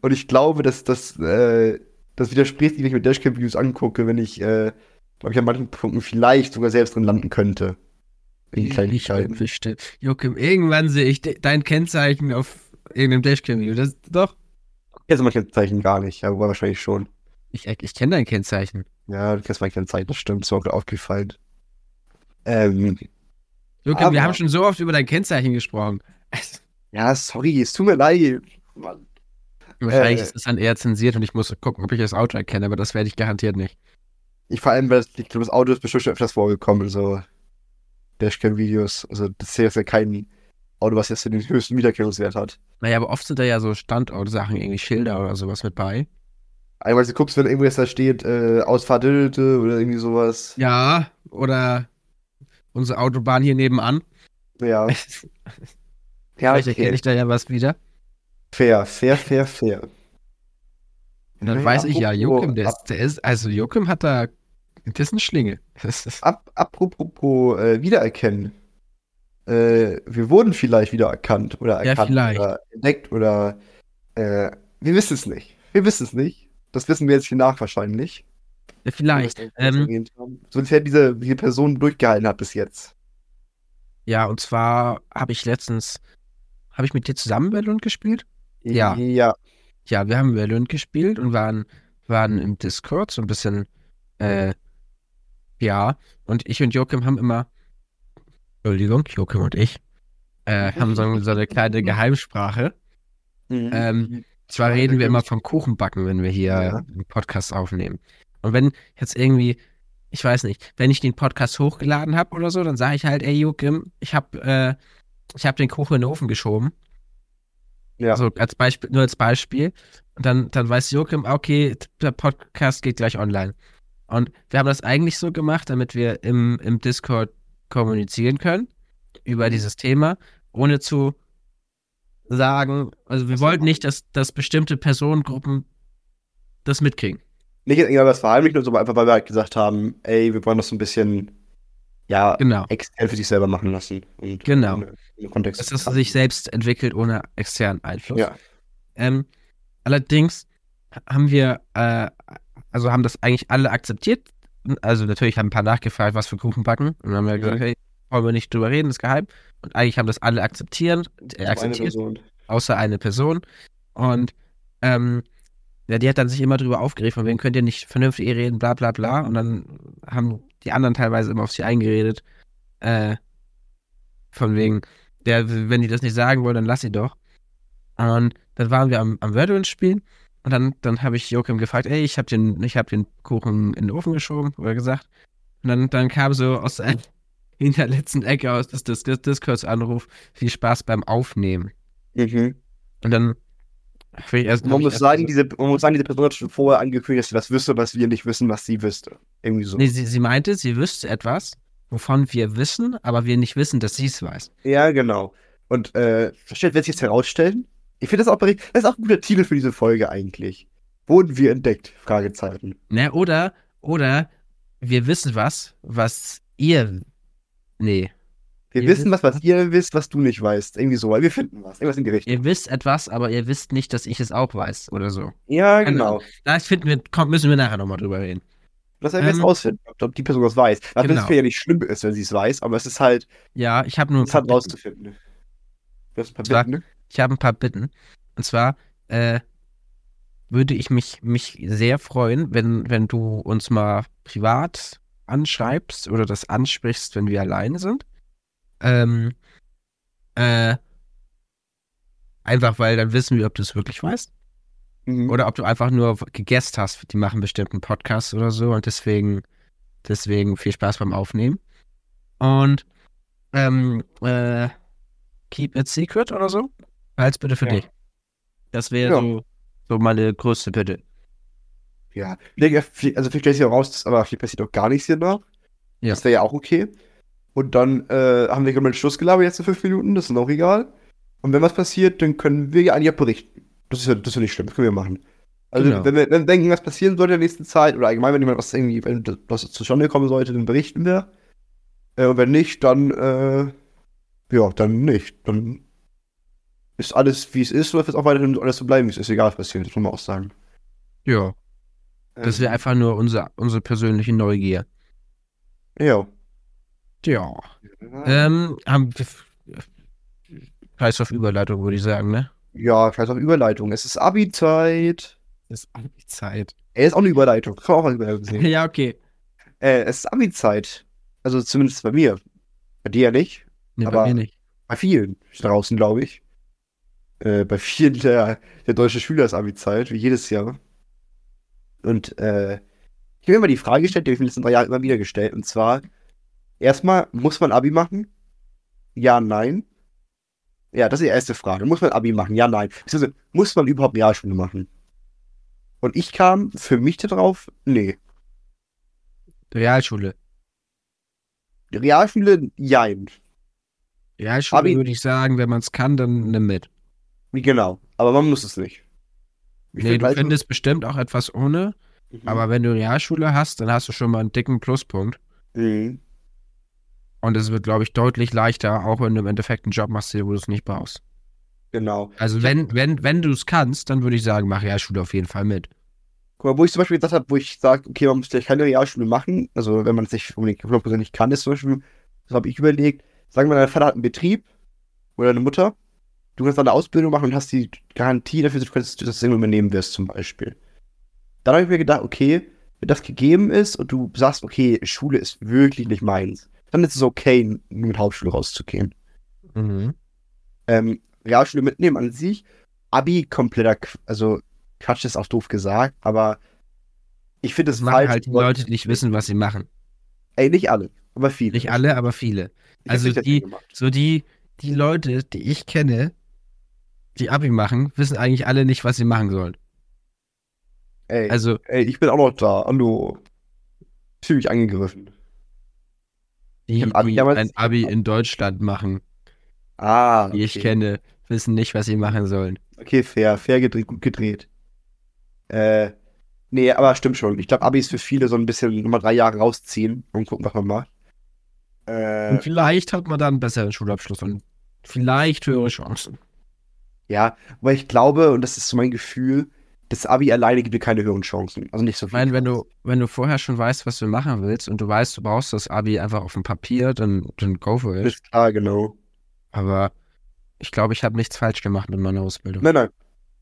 Und ich glaube, dass das, äh, das widerspricht, wenn ich mir Dashcam-Videos angucke, wenn ich, äh, glaube ich, an manchen Punkten vielleicht sogar selbst drin landen könnte. In Kleinigkeiten. Bestimmt. Joachim, irgendwann sehe ich de dein Kennzeichen auf irgendeinem Dashcam-Video. Das doch. kennst manche Zeichen gar nicht, aber wahrscheinlich schon. Ich, ich kenne dein Kennzeichen. Ja, du kennst manche Zeichen, das stimmt, ist mir auch aufgefallen. Ähm, Joachim, Aber- wir haben schon so oft über dein Kennzeichen gesprochen. ja, sorry, es tut mir leid. Mann. Wahrscheinlich Äh. ist es dann eher zensiert und ich muss gucken, ob ich das Auto erkenne, aber das werde ich garantiert nicht. Ich vor allem, weil das, ich glaube, das Auto ist bestimmt schon öfters vorgekommen, so Dashcam-Videos. Also, das ist ja jetzt ja kein Auto, was jetzt den höchsten Wiedererkennungswert hat. Naja, aber oft sind da ja so Standortsachen, irgendwie Schilder oder sowas mit bei. Einmal, du guckst, wenn irgendwo jetzt da steht, äh, Ausfahrt oder irgendwie sowas. Ja, oder unsere Autobahn hier nebenan. Ja, ja Vielleicht erkenne ich da ja was wieder. Fair, fair, fair, fair. Und dann Nee, weiß ich ja, Joachim, der ist, der ist, also Joachim hat da, das ist eine Schlinge. Das ist, Ab, apropos äh, wiedererkennen. Äh, wir wurden vielleicht wiedererkannt oder Ja, erkannt vielleicht. oder entdeckt oder äh, wir wissen es nicht. Wir wissen es nicht. Das wissen wir jetzt hier nach wahrscheinlich. Ja, vielleicht. Ähm. Sonst hätte diese, diese Person durchgehalten hat bis jetzt. ja, und zwar habe ich letztens, habe ich mit dir zusammen Valorant gespielt? Ja. Ja. Ja, wir haben Valorant gespielt und waren, waren im Discord so ein bisschen, äh, ja, und ich und Joachim haben immer, Entschuldigung, Joachim und ich, äh, haben so, so eine kleine Geheimsprache. Ähm, zwar reden wir immer vom Kuchenbacken, wenn wir hier Ja. einen Podcast aufnehmen. Und wenn jetzt irgendwie, ich weiß nicht, wenn ich den Podcast hochgeladen habe oder so, dann sage ich halt, ey Joachim, ich habe äh, ich hab den Kuchen in den Ofen geschoben. Ja. So als Beispiel, nur als Beispiel. Und dann, dann weiß Joachim, okay, der Podcast geht gleich online. Und wir haben das eigentlich so gemacht, damit wir im, im Discord kommunizieren können über dieses Thema, ohne zu sagen, also wir so. wollten nicht, dass, dass bestimmte Personengruppen das mitkriegen. Nicht jetzt irgendwas verheimlichen und so, aber einfach, weil wir halt gesagt haben, ey, wir wollen das so ein bisschen, ja, Genau. extern für sich selber machen lassen. Und Genau. Kontext. Dass das sich selbst entwickelt ohne externen Einfluss. Ja. Ähm, allerdings haben wir, äh, also haben das eigentlich alle akzeptiert. Also natürlich haben ein paar nachgefragt, was für Kuchen backen. Und dann haben wir gesagt, Mhm. hey, wollen wir nicht drüber reden, ist geheim. Und eigentlich haben das alle akzeptiert, äh, Eine akzeptiert Person. außer eine Person. Und ähm, ja, die hat dann sich immer drüber aufgeregt, von wem könnt ihr nicht vernünftig reden, bla bla bla. Und dann haben die anderen teilweise immer auf sie eingeredet. Äh, von wegen, der, wenn die das nicht sagen wollen, dann lass sie doch. Und dann waren wir am, am Valorant spielen und dann, dann habe ich Joachim gefragt, ey, ich habe den, ich hab den Kuchen in den Ofen geschoben, oder gesagt. Und dann, dann kam so aus der hinterletzten Ecke aus des, des, des Discords-Anruf, viel Spaß beim Aufnehmen. Mhm. Und dann ich erst, Man muss, sagen, so- diese, man muss sagen, diese Person hat schon vorher angekündigt, dass sie was wüsste, was wir nicht wissen, was sie wüsste. Irgendwie so. nee, sie, sie meinte, sie wüsste etwas, wovon wir wissen, aber wir nicht wissen, dass sie es weiß. Ja, genau. Und äh, wird sich jetzt herausstellen? Ich finde das auch bericht- das ist auch ein guter Titel für diese Folge eigentlich. Wurden wir entdeckt? Fragezeichen. Ne, oder, oder wir wissen was, was ihr. Nee. Wir Ihr wissen was, was ihr wisst, was du nicht weißt. Irgendwie so, weil wir finden was. Irgendwas in die Richtung. Ihr wisst etwas, aber ihr wisst nicht, dass ich es auch weiß oder so. Ja, Genau. Da finden wir, komm, müssen wir nachher nochmal drüber reden. Wir jetzt Ähm, rausfinden, ob, die Person das weiß. Was genau. ja nicht schlimm ist, wenn sie es weiß, aber es ist halt, Ja, ich habe nur es Bitten. rauszufinden. Du hast ein paar Bitten, ne? Ich habe ein paar Bitten. Und zwar äh, würde ich mich, mich sehr freuen, wenn, wenn du uns mal privat anschreibst oder das ansprichst, wenn wir alleine sind. Ähm, äh, einfach weil dann wissen wir, ob du es wirklich weißt. Mhm. Oder ob du einfach nur gegessen hast. Die machen bestimmt einen Podcast oder so und deswegen, deswegen viel Spaß beim Aufnehmen. Und ähm, äh, keep it secret oder so. Als bitte für Ja. dich. Das wäre Ja. so, so meine größte Bitte. Ja, also vielleicht stellt sich auch raus, dass aber viel passiert auch gar nichts hier nach. Ja. Das wäre ja auch okay. Und dann äh, haben wir gerade Schluss gelabert jetzt in fünf Minuten, das ist auch egal. Und wenn was passiert, dann können wir ja eigentlich auch berichten. Das ist ja, das ist ja nicht schlimm, das können wir machen. Also Genau. wenn wir wenn denken, was passieren sollte in der nächsten Zeit, oder allgemein, wenn jemand was irgendwie, wenn das was zustande kommen sollte, dann berichten wir. Äh, und wenn nicht, dann äh, ja, dann nicht. Dann ist alles, wie es ist, wird es auch weiterhin alles so bleiben, wie es ist, egal was passiert, das muss man auch sagen. Ja. Das wäre Ähm, einfach nur unser, unsere persönliche Neugier. Ja. Ja. Ähm, haben wir. Scheiß auf Überleitung, würde ich sagen, ne? Ja, scheiß auf Überleitung. Es ist Abi-Zeit. Das ist die Zeit. Er ist auch eine Überleitung. Kann man auch als Überleitung sehen. ja, okay. äh, es ist Abi-Zeit. Also zumindest bei mir. Bei dir nicht. Nee, Aber- bei mir nicht. Bei vielen draußen, glaube ich. Äh, bei vielen der, der deutschen Schüler ist Abi-Zeit, wie jedes Jahr. Und äh, ich habe mir mal die Frage gestellt, die habe ich mir in den letzten drei Jahren immer wieder gestellt. Und zwar, erstmal, muss man Abi machen? Ja, nein. Ja, das ist die erste Frage. Muss man Abi machen? Ja, nein. Beziehungsweise, muss man überhaupt Realschule machen? Und ich kam für mich darauf, nee. Realschule. Realschule, jein. Realschule Abi- würde ich sagen, wenn man es kann, dann nimm mit. Genau. Aber man muss es nicht. Ich nee, du findest bestimmt auch etwas ohne, Mhm. aber wenn du Realschule hast, dann hast du schon mal einen dicken Pluspunkt. Mhm. Und es wird, glaube ich, deutlich leichter, auch wenn du im Endeffekt einen Job machst, wo du es nicht brauchst. Genau. Also wenn, wenn, wenn du es kannst, dann würde ich sagen, mach Realschule auf jeden Fall mit. Guck mal, wo ich zum Beispiel gesagt habe, wo ich sage, okay, man muss vielleicht keine Realschule machen, also wenn man es nicht unbedingt 100% nicht kann, ist zum Beispiel, das habe ich überlegt, sagen wir, dein Vater hat einen Betrieb oder deine Mutter, du kannst eine Ausbildung machen und hast die Garantie dafür, dass du das irgendwann übernehmen wirst, zum Beispiel. Dann habe ich mir gedacht, okay, wenn das gegeben ist und du sagst, okay, Schule ist wirklich nicht meins, dann ist es okay, nur mit Hauptschule rauszugehen. Mhm. Ähm, Realschule mitnehmen an sich, Abi kompletter, Qu- also Quatsch ist auch doof gesagt, aber ich finde es falsch. halt die Leute, die nicht wissen, was sie machen. Ey, nicht alle, aber viele. Nicht alle, aber viele. Ich also die-. So die, die Leute, die ich kenne, die Abi machen, wissen eigentlich alle nicht, was sie machen sollen. Ey, Also, ey, ich bin auch noch da. Fühl mich angegriffen. die, hab Abi die ein Abi in Deutschland machen, Ah, die ich okay. kenne, wissen nicht, was sie machen sollen. Okay, fair, fair gedreht, gut gedreht. Äh, nee, aber stimmt schon. Ich glaube, Abi ist für viele so ein bisschen nochmal drei Jahre rausziehen und gucken, was man macht. Äh, Und vielleicht hat man dann einen besseren Schulabschluss und vielleicht höhere Chancen. Ja, weil ich glaube, und das ist so mein Gefühl, das Abi alleine gibt dir keine höheren Chancen. Also nicht so Ich viel. meine, wenn du, wenn du vorher schon weißt, was du machen willst und du weißt, du brauchst das Abi einfach auf dem Papier, dann, dann go for it. Ist klar, genau. Aber ich glaube, ich habe nichts falsch gemacht mit meiner Ausbildung. Nein, nein.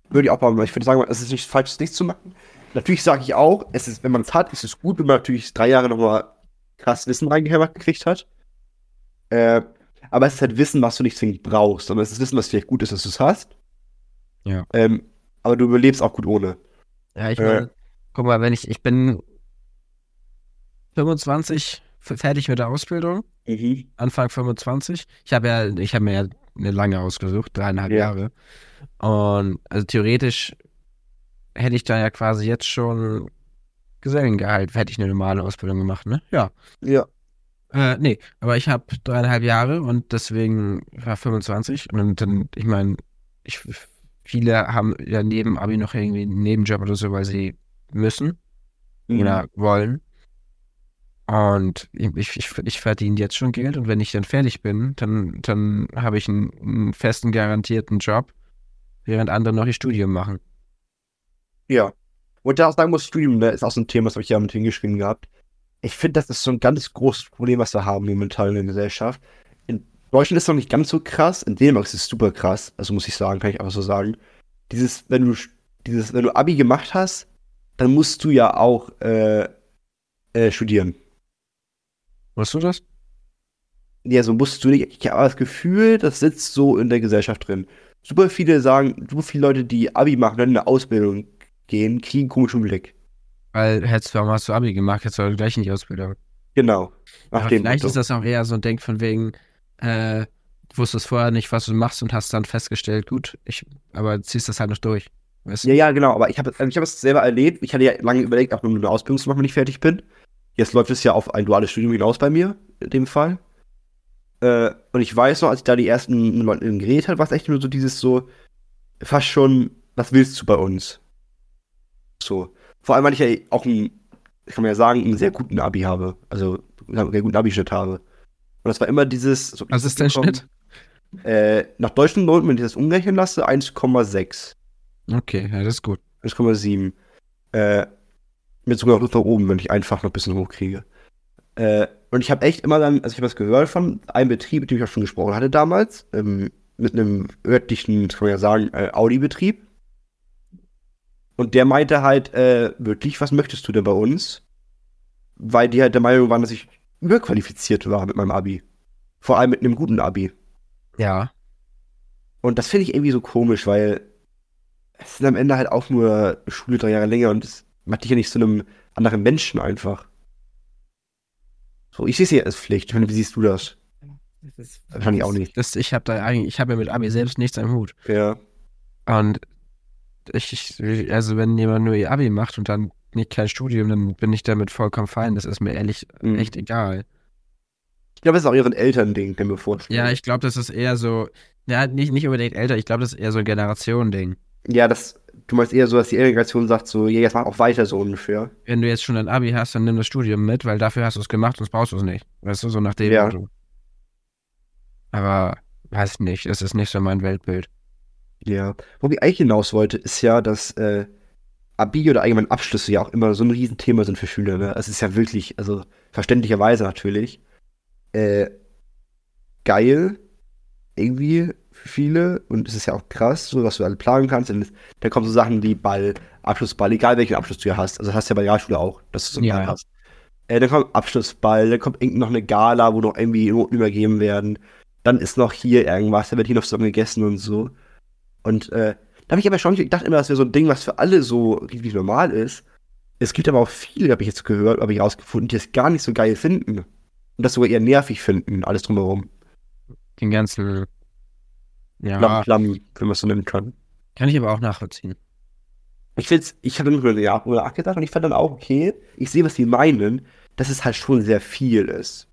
Würde ich auch machen. Ich würde sagen, es ist nicht falsch, es nicht zu machen. Natürlich sage ich auch, es ist, wenn man es hat, ist es gut, wenn man natürlich drei Jahre nochmal krass Wissen reingehämmert gekriegt hat. Äh, aber es ist halt Wissen, was du nicht zwingend brauchst, sondern es ist Wissen, was vielleicht gut ist, dass du es hast. Ja. Ähm, aber du überlebst auch gut ohne. Ja, ich Äh. meine, guck mal, wenn ich, ich bin 25 f- fertig mit der Ausbildung, Anfang 25. Ich habe ja, ich habe mir ja eine lange ausgesucht, dreieinhalb Ja. Jahre. Und also theoretisch hätte ich da ja quasi jetzt schon Gesellengehalt, hätte ich eine normale Ausbildung gemacht, ne? Ja. Ja. Äh, nee, aber ich habe dreieinhalb Jahre und deswegen war 25. Und dann, ich meine, ich, viele haben ja neben Abi noch irgendwie einen Nebenjob oder so, weil sie müssen Mhm. oder wollen. Und ich, ich, ich verdiene jetzt schon Geld und wenn ich dann fertig bin, dann, dann habe ich einen, einen festen, garantierten Job, während andere noch ihr Studium machen. Ja. Und da auch sagen muss, Streamen, ne, ist auch so ein Thema, das habe ich ja mit hingeschrieben gehabt. Ich finde, das ist so ein ganz großes Problem, was wir haben momentan in der Gesellschaft. Deutschland ist noch nicht ganz so krass, in Dänemark ist es super krass, also muss ich sagen, kann ich einfach so sagen. Dieses, wenn du, dieses, wenn du Abi gemacht hast, dann musst du ja auch äh, äh, studieren. Weißt du das? Ja, so musst du nicht. Ich habe das Gefühl, das sitzt so in der Gesellschaft drin. Super viele sagen, super viele Leute, die Abi machen, dann in eine Ausbildung gehen, kriegen einen komischen Blick. Weil, hättest, warum hast du Abi gemacht? Jetzt soll gleich in die Ausbildung. Genau. Nach dem vielleicht Motto. ist das auch eher so ein Denk von wegen, äh, wusstest vorher nicht, was du machst und hast dann festgestellt, gut, ich, aber ziehst das halt noch durch. Weißt? Ja, ja, genau, aber ich habe also ich hab es selber erlebt. Ich hatte ja lange überlegt, auch nur eine Ausbildung zu machen, wenn ich fertig bin. Jetzt läuft es ja auf ein duales Studium hinaus bei mir, in dem Fall. Äh, und ich weiß noch, als ich da die ersten mit Leuten geredet habe, war es echt nur so dieses so, fast schon, was willst du bei uns? So. Vor allem, weil ich ja auch einen, kann man ja sagen, einen sehr guten Abi habe. Also, einen sehr guten Abi-Schnitt habe. Und das war immer dieses. So, Was ist dein Schnitt? Äh, nach deutschen Noten, wenn ich das umrechnen lasse, 1,6. Okay, ja, das ist gut. 1,7. Äh, mit sogar noch Luft nach oben, wenn ich einfach noch ein bisschen hochkriege. Äh, und ich habe echt immer dann, also ich habe das gehört von einem Betrieb, mit dem ich auch schon gesprochen hatte damals, ähm, mit einem örtlichen, kann man ja sagen, äh, Audi-Betrieb. Und der meinte halt, äh, wirklich, was möchtest du denn bei uns? Weil die halt der Meinung waren, dass ich überqualifiziert war mit meinem Abi. Vor allem mit einem guten Abi. Ja. Und das finde ich irgendwie so komisch, weil es sind am Ende halt auch nur Schule drei Jahre länger und es macht dich ja nicht zu einem anderen Menschen einfach. So, ich sehe es ja als Pflicht. Ich meine, wie siehst du das? Kann ich auch nicht. Das, ich habe da eigentlich, ich habe ja mit Abi selbst nichts am Hut. Ja. Und ich, ich, also wenn jemand nur ihr Abi macht und dann nicht kein Studium, dann bin ich damit vollkommen fein. Das ist mir ehrlich Mhm. echt egal. Ich glaube, das ist auch ihren Eltern-Ding, kann ich mir vorstellen. Ja, ich glaube, das ist eher so, ja, nicht, nicht unbedingt älter, ich glaube, das ist eher so ein Generationending. Ja, das, du meinst eher so, dass die Generation sagt so, ja, jetzt mach auch weiter so ungefähr. Wenn du jetzt schon ein Abi hast, dann nimm das Studium mit, weil dafür hast du es gemacht, sonst brauchst du es nicht. Weißt du, so nach dem Ja. Motto. Aber weiß nicht, es ist nicht so mein Weltbild. Ja. Wo ich eigentlich hinaus wollte, ist ja, dass äh, Abi oder allgemein Abschlüsse ja auch immer so ein Riesenthema sind für Schüler. Ne? Es ist ja wirklich, also verständlicherweise natürlich, äh, geil irgendwie für viele und es ist ja auch krass, so was du alle planen kannst. Und da kommen so Sachen wie Ball, Abschlussball, egal welchen Abschluss du ja hast. Also hast du ja bei der Realschule auch, dass du so einen Ja, Ball hast. Äh, dann kommt Abschlussball, dann kommt noch eine Gala, wo noch irgendwie Noten übergeben werden. Dann ist noch hier irgendwas, da wird hier noch zusammen gegessen und so. Und äh, da habe ich aber schon gedacht immer, das wäre so ein Ding, was für alle so richtig normal ist. Es gibt aber auch viele, habe ich jetzt gehört, habe ich rausgefunden, die es gar nicht so geil finden. Und das sogar eher nervig finden, alles drumherum. Den ganzen. Ja, Klamm, Klamm, wenn man es so nennen kann. kann ich aber auch nachvollziehen. Ich find's, ich habe mir ja nachgedacht und ich fand dann auch, okay, ich sehe, was die meinen, dass es halt schon sehr viel ist.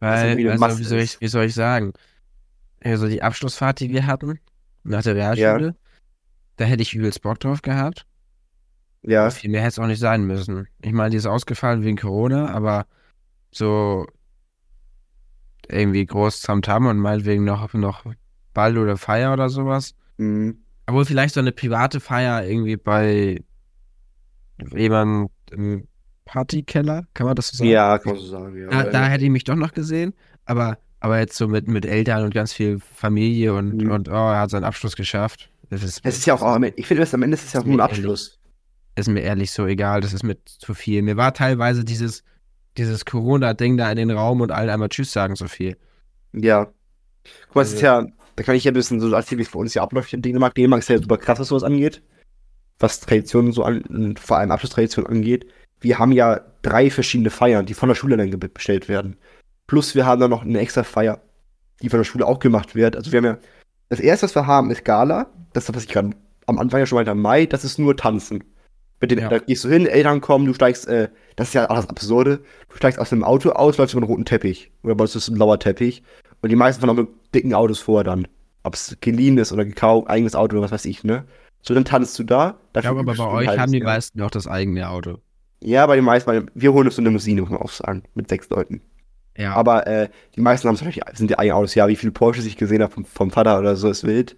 Weil, also, wie soll, ich, wie soll ich sagen? Also, die Abschlussfahrt, die wir hatten, nach der Realschule, da hätte ich übelst Bock drauf gehabt. Ja, Viel mehr hätte es auch nicht sein müssen. Ich meine, die ist ausgefallen wegen Corona, aber so irgendwie groß Tamtam und meinetwegen noch, noch Ball oder Feier oder sowas. mhm. Obwohl vielleicht so eine private Feier irgendwie bei jemandem im Partykeller, kann man das so sagen? ja, kann man so sagen, ja. Da, da hätte ich mich doch noch gesehen, aber, aber jetzt so mit, mit Eltern und ganz viel Familie und, Mhm. und oh, er hat seinen Abschluss geschafft. Das ist, es ist ja auch, ich finde, das am Ende ist es ja auch nur ein Ehrlich. Abschluss. ist mir ehrlich so egal, das ist mir zu viel. Mir war teilweise dieses, dieses Corona-Ding da in den Raum und allen einmal Tschüss sagen so viel. Ja. Guck mal, es ist ja, da kann ich ja ein bisschen so erzählen, wie es bei uns ja abläuft in Dänemark. Dänemark ist ja super krass, was sowas angeht. Was Traditionen so an, und vor allem Abschlusstradition angeht. Wir haben ja drei verschiedene Feiern, die von der Schule dann bestellt werden. Plus wir haben dann noch eine extra Feier, die von der Schule auch gemacht wird. Also wir haben ja, das erste, was wir haben, ist Gala. Das was ich gerade am Anfang ja schon meinte, Mai, das ist nur Tanzen. Mit den, Ja. Da gehst du hin, Eltern kommen, du steigst, äh, das ist ja auch das Absurde, du steigst aus einem Auto aus, läufst über einen roten Teppich. Oder bei uns ist es ein blauer Teppich. Und die meisten fahren auch mit dicken Autos vor dann. Ob es geliehen ist oder gekauft, eigenes Auto oder was weiß ich, ne? So, dann tanzt du da. Ich glaube aber bei euch haben die meisten auch das eigene Auto. Ja, bei den meisten, wir holen uns so eine Limousine, muss man auch sagen, mit sechs Leuten. Ja, Aber äh, die meisten haben es natürlich, sind die eigenen Autos. Ja, wie viele Porsches ich gesehen habe vom, vom Vater oder so, ist wild.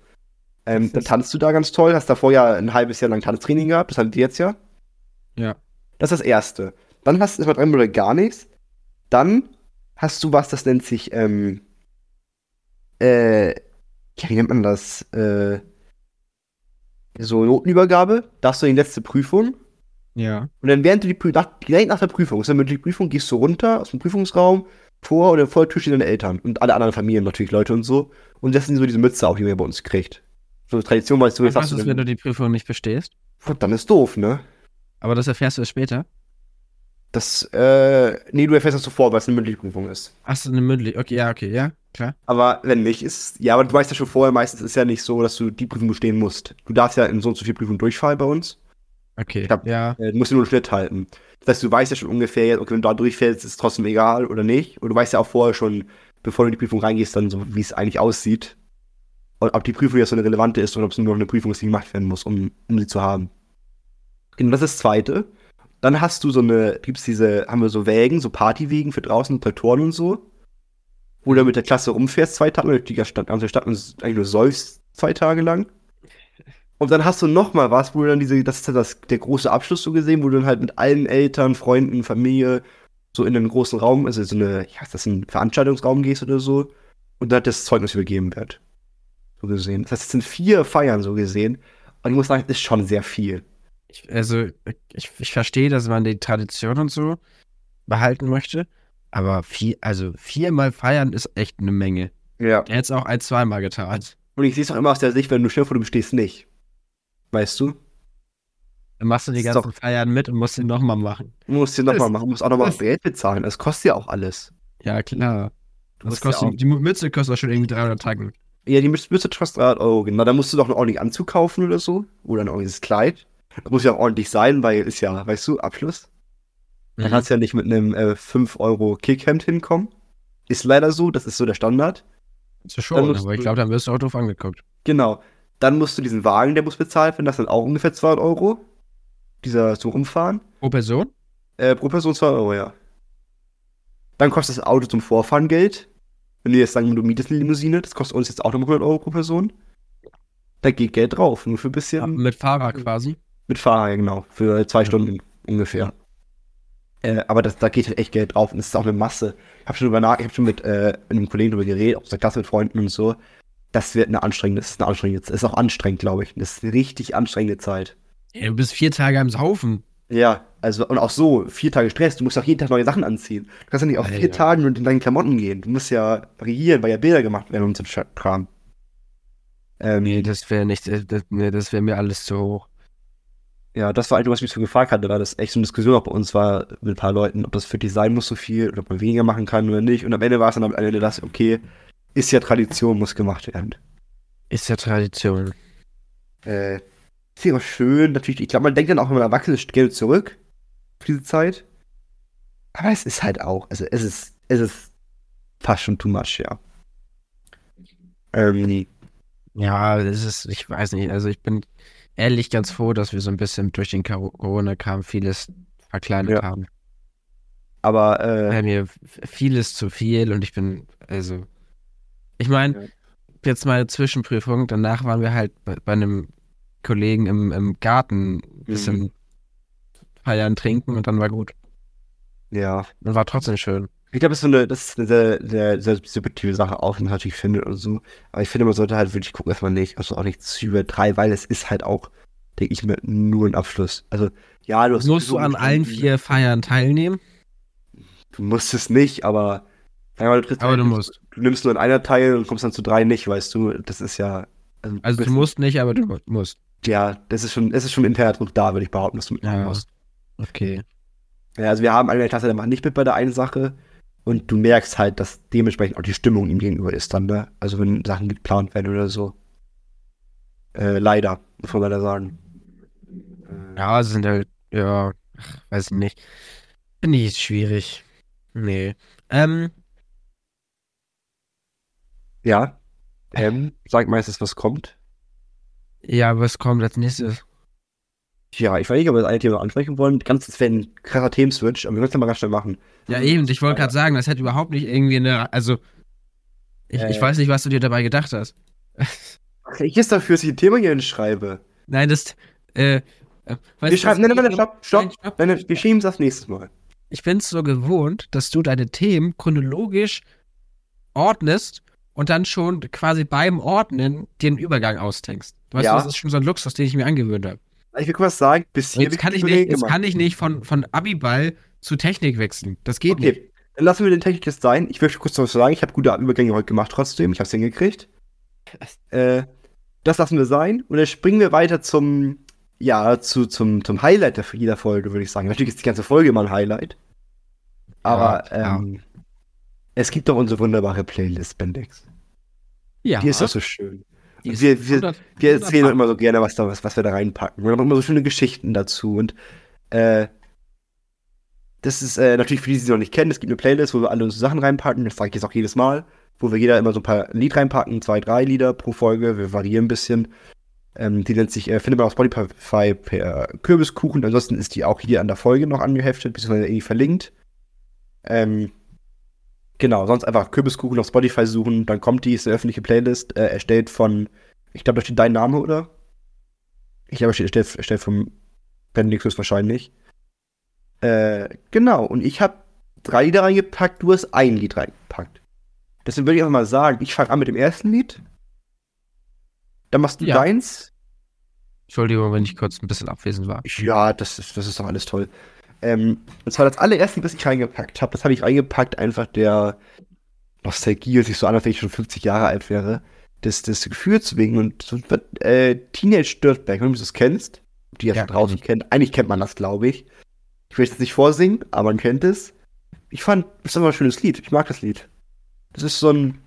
Ähm, dann tanzt du da ganz toll, hast davor ja ein halbes Jahr lang Tanztraining gehabt, das hattet ihr jetzt ja. ja. Das ist das Erste. Dann hast du erstmal drei Monate gar nichts. Dann hast du was, das nennt sich, ähm, äh, ja, wie nennt man das? Äh, so Notenübergabe. Da hast du die letzte Prüfung. Ja. Und dann während du die Prüfung, nach, direkt nach der Prüfung, ist dann mündliche Prüfung, gehst du runter aus dem Prüfungsraum, vor oder vor der Tür stehen deine Eltern und alle anderen Familien natürlich, Leute und so. Und setzen so diese Mütze auf, die man ja bei uns kriegt. So Tradition, weißt du, jetzt was hast du ist, wenn du die Prüfung nicht bestehst? dann ist doof, ne? Aber das erfährst du erst später. Das, äh, nee, du erfährst das sofort, weil es eine mündliche Prüfung ist. Du eine mündlich? Okay, ja, okay, ja, klar. Aber wenn nicht, ist, ja, aber du weißt ja schon vorher, meistens ist ja nicht so, dass du die Prüfung bestehen musst. Du darfst ja in so und so viel Prüfungen durchfallen bei uns. Okay, hab- ja. Äh, du musst dir nur einen Schnitt halten. Das heißt, du weißt ja schon ungefähr, jetzt, okay, wenn du da durchfällst, ist es trotzdem egal oder nicht. Und du weißt ja auch vorher schon, bevor du in die Prüfung reingehst, dann so, wie es eigentlich aussieht. Und ob die Prüfung jetzt so eine relevante ist oder ob es nur noch eine Prüfung ist, die gemacht werden muss, um, um sie zu haben. Genau, das ist das Zweite. Dann hast du so eine, gibt's diese, haben wir so Wägen, so Partywegen für draußen, Traktoren und so. Wo du mit der Klasse rumfährst, zwei Tage durch die Stadt, ganze Stadt und eigentlich nur säufst zwei Tage lang. Und dann hast du noch mal was, wo du dann diese, das ist ja das, der große Abschluss so gesehen, wo du dann halt mit allen Eltern, Freunden, Familie so in einen großen Raum, also so eine, ja, ist das ein Veranstaltungsraum gehst oder so, und dann das Zeugnis übergeben wird. So gesehen. Das heißt, es sind vier Feiern so gesehen. Und ich muss sagen, das ist schon sehr viel. Ich, also, ich, ich verstehe, dass man die Tradition und so behalten möchte. Aber vier, also viermal feiern ist echt eine Menge. Ja. Er hätte es auch ein, zweimal getan. Und ich sehe es auch immer aus der Sicht, wenn du schnell vor du bestehst nicht. Weißt du? Dann machst du die ganzen doch- Feiern mit und musst sie nochmal machen. Du musst dir nochmal machen, du musst auch nochmal das- Geld bezahlen. Das kostet ja auch alles. Ja, klar. Das ja kostet, auch- die Mütze kostet auch schon irgendwie 300 Tacken. Ja, die kostet fast 300 Euro, genau. Da musst du doch einen ordentlichen Anzug kaufen oder so. Oder ein ordentliches Kleid. Das muss ja auch ordentlich sein, weil ist ja, weißt du, Abschluss. Mhm. Dann kannst du ja nicht mit einem äh, 5 Euro Kickhemd hinkommen. Ist leider so, das ist so der Standard. So Dann schon, aber ich glaube, dann wirst du auch doof angeguckt. Genau. Dann musst du diesen Wagen, der muss bezahlt werden, das sind auch ungefähr 200 Euro. Dieser zum Rumfahren. Pro Person? Äh, pro Person 200 Euro, ja. Dann kostet das Auto zum Vorfahren Geld. Wenn du jetzt sagen, du mietest eine Limousine, das kostet uns jetzt auch noch 100 Euro pro Person. Da geht Geld drauf, nur für ein bisschen. Mit Fahrer quasi. Mit Fahrer, genau. Für zwei Stunden ungefähr. Äh, aber das, da geht halt echt Geld drauf und es ist auch eine Masse. Ich habe schon über nach, ich habe schon mit äh, einem Kollegen darüber geredet, aus der Klasse mit Freunden und so. Das wird eine anstrengende, das ist eine anstrengende, das ist auch anstrengend, glaube ich. Das ist eine richtig anstrengende Zeit. Ja, du bist vier Tage am Saufen. Ja, also und auch so, vier Tage Stress, du musst auch jeden Tag neue Sachen anziehen. Du kannst ja nicht auf vier Alter. Tagen und in deinen Klamotten gehen. Du musst ja variieren, weil ja Bilder gemacht werden und so Kram. Ähm, Nee, das wäre nicht, äh, das, nee, das wäre mir alles zu hoch. Ja, das war eigentlich, was mich so gefragt hatte, weil das echt so eine Diskussion auch bei uns war mit ein paar Leuten, ob das für sein muss so viel oder ob man weniger machen kann oder nicht. Und am Ende war es dann am Ende das, okay, ist ja Tradition, muss gemacht werden. Ist ja Tradition. Äh, ist ja auch schön, natürlich. Ich glaube, man denkt dann auch, wenn man erwachsen ist, gerne zurück für diese Zeit. Aber es ist halt auch, also es ist, es ist fast schon too much, ja. Ähm, Ja, das ist, ich weiß nicht, also ich bin ehrlich ganz froh, dass wir so ein bisschen durch den Cor- Corona-Kram vieles verkleinert Ja. haben. aber, äh, hier f- vieles zu viel und ich bin, also, ich meine, Ja. jetzt mal eine Zwischenprüfung, danach waren wir halt bei, bei einem Kollegen im, im Garten ein bisschen Mhm. feiern, trinken und dann war gut. ja. Und war trotzdem schön. Ich glaube, das ist so eine, das ist eine sehr, sehr, sehr subjektive Sache auch, wie man natürlich findet und so. Aber ich finde, man sollte halt wirklich gucken, dass man nicht, also auch nicht zu übertreibt, weil es ist halt auch, denke ich mir, nur ein Abschluss. Also, ja, du hast Musst du an allen vier Feiern teilnehmen? Du musst es nicht, aber, mal, du, Aber du musst. du nimmst nur an einer teil und kommst dann zu drei nicht, weißt du, das ist ja, also, Also du musst nicht, aber du mu- musst. Ja, das ist schon, es ist schon interner Druck da, würde ich behaupten, dass du mitmachen Ja. musst. Okay. Ja, also wir haben der Klasse, der macht nicht mit bei der einen Sache. Und du merkst halt, dass dementsprechend auch die Stimmung ihm gegenüber ist dann, ne? Also wenn Sachen geplant werden oder so. Äh, leider, muss man leider sagen. Ja, es sind halt, ja, weiß ich nicht. Finde ich schwierig. Nee. Ähm, ja. Ähm, sag meistens, was kommt. Ja, was kommt als nächstes? Ja, ich weiß nicht, ob wir das eine Thema ansprechen wollen. Ganz, das wäre ein krasser Themenswitch, aber wir können es ja mal ganz schnell machen. Ja, eben, ich wollte gerade sagen, das hätte überhaupt nicht irgendwie eine, also, ich, ich Äh. weiß nicht, was du dir dabei gedacht hast. Ich ist dafür, dass ich ein Thema hier hinschreibe. Nein, das, äh, äh, Wir schreiben, nein, nein, nein, stopp, stopp. Stopp. Nein, wir schieben es aufs nächste Mal. Ich bin es so gewohnt, dass du deine Themen chronologisch ordnest und dann schon quasi beim Ordnen einen Übergang austenkst. Weißt Ja. du, das ist schon so ein Luxus, den ich mir angewöhnt habe. Ich will kurz sagen, bis hier Jetzt kann ich nicht, jetzt kann ich nicht von, von Abiball zu Technik wechseln. Das geht nicht. Okay, dann lassen wir den Techniktest sein. Ich möchte kurz noch was sagen. Ich habe gute Übergänge heute gemacht trotzdem. Ich habe es hingekriegt. Äh, das lassen wir sein. Und dann springen wir weiter zum, ja, zu, zum, zum Highlight der jeder Folge, würde ich sagen. Natürlich ist die ganze Folge immer ein Highlight. Aber Ja, ähm, es gibt doch unsere wunderbare Playlist, Bendix. Ja, Die ist doch so schön. Wir- wir- Wir erzählen doch immer so gerne, was, da, was, was wir da reinpacken. Wir haben immer so schöne Geschichten dazu. Und äh, das ist äh, natürlich für die, die sie noch nicht kennen, es gibt eine Playlist, wo wir alle unsere Sachen reinpacken. Das sage ich jetzt auch jedes Mal, wo wir jeder immer so ein paar Lied reinpacken, zwei, drei Lieder pro Folge. Wir variieren ein bisschen. Ähm, die nennt sich, äh, findet man auf Spotify per Kürbiskuchen. Ansonsten ist die auch hier an der Folge noch angeheftet, beziehungsweise irgendwie verlinkt. Ähm, genau, sonst einfach Kürbiskuchen auf Spotify suchen, dann kommt die, ist eine öffentliche Playlist, äh, erstellt von, ich glaube, da steht dein Name, oder? Ich glaube, da steht erstellt, erstellt vom Bendix wahrscheinlich. Äh, genau, und ich habe drei Lieder reingepackt, du hast ein Lied reingepackt. Deswegen würde ich einfach mal sagen, ich fange an mit dem ersten Lied. Dann machst du Ja. deins. Entschuldigung, wenn ich kurz ein bisschen abwesend war. Ja, das ist, das ist doch alles toll. Ähm, und zwar das allererste, was ich reingepackt habe, das habe ich reingepackt, einfach der Nostalgie, als ich so an, als wenn ich schon 50 Jahre alt wäre, des, des Gefühls wegen und so äh, Teenage Dirtbag, wenn du das kennst, die ja, Ja, draußen kenn ich. kennen, eigentlich kennt man das, glaube ich. Ich will jetzt nicht vorsingen, aber man kennt es. Ich fand, das ist einfach ein schönes Lied. Ich mag das Lied. Das ist so ein,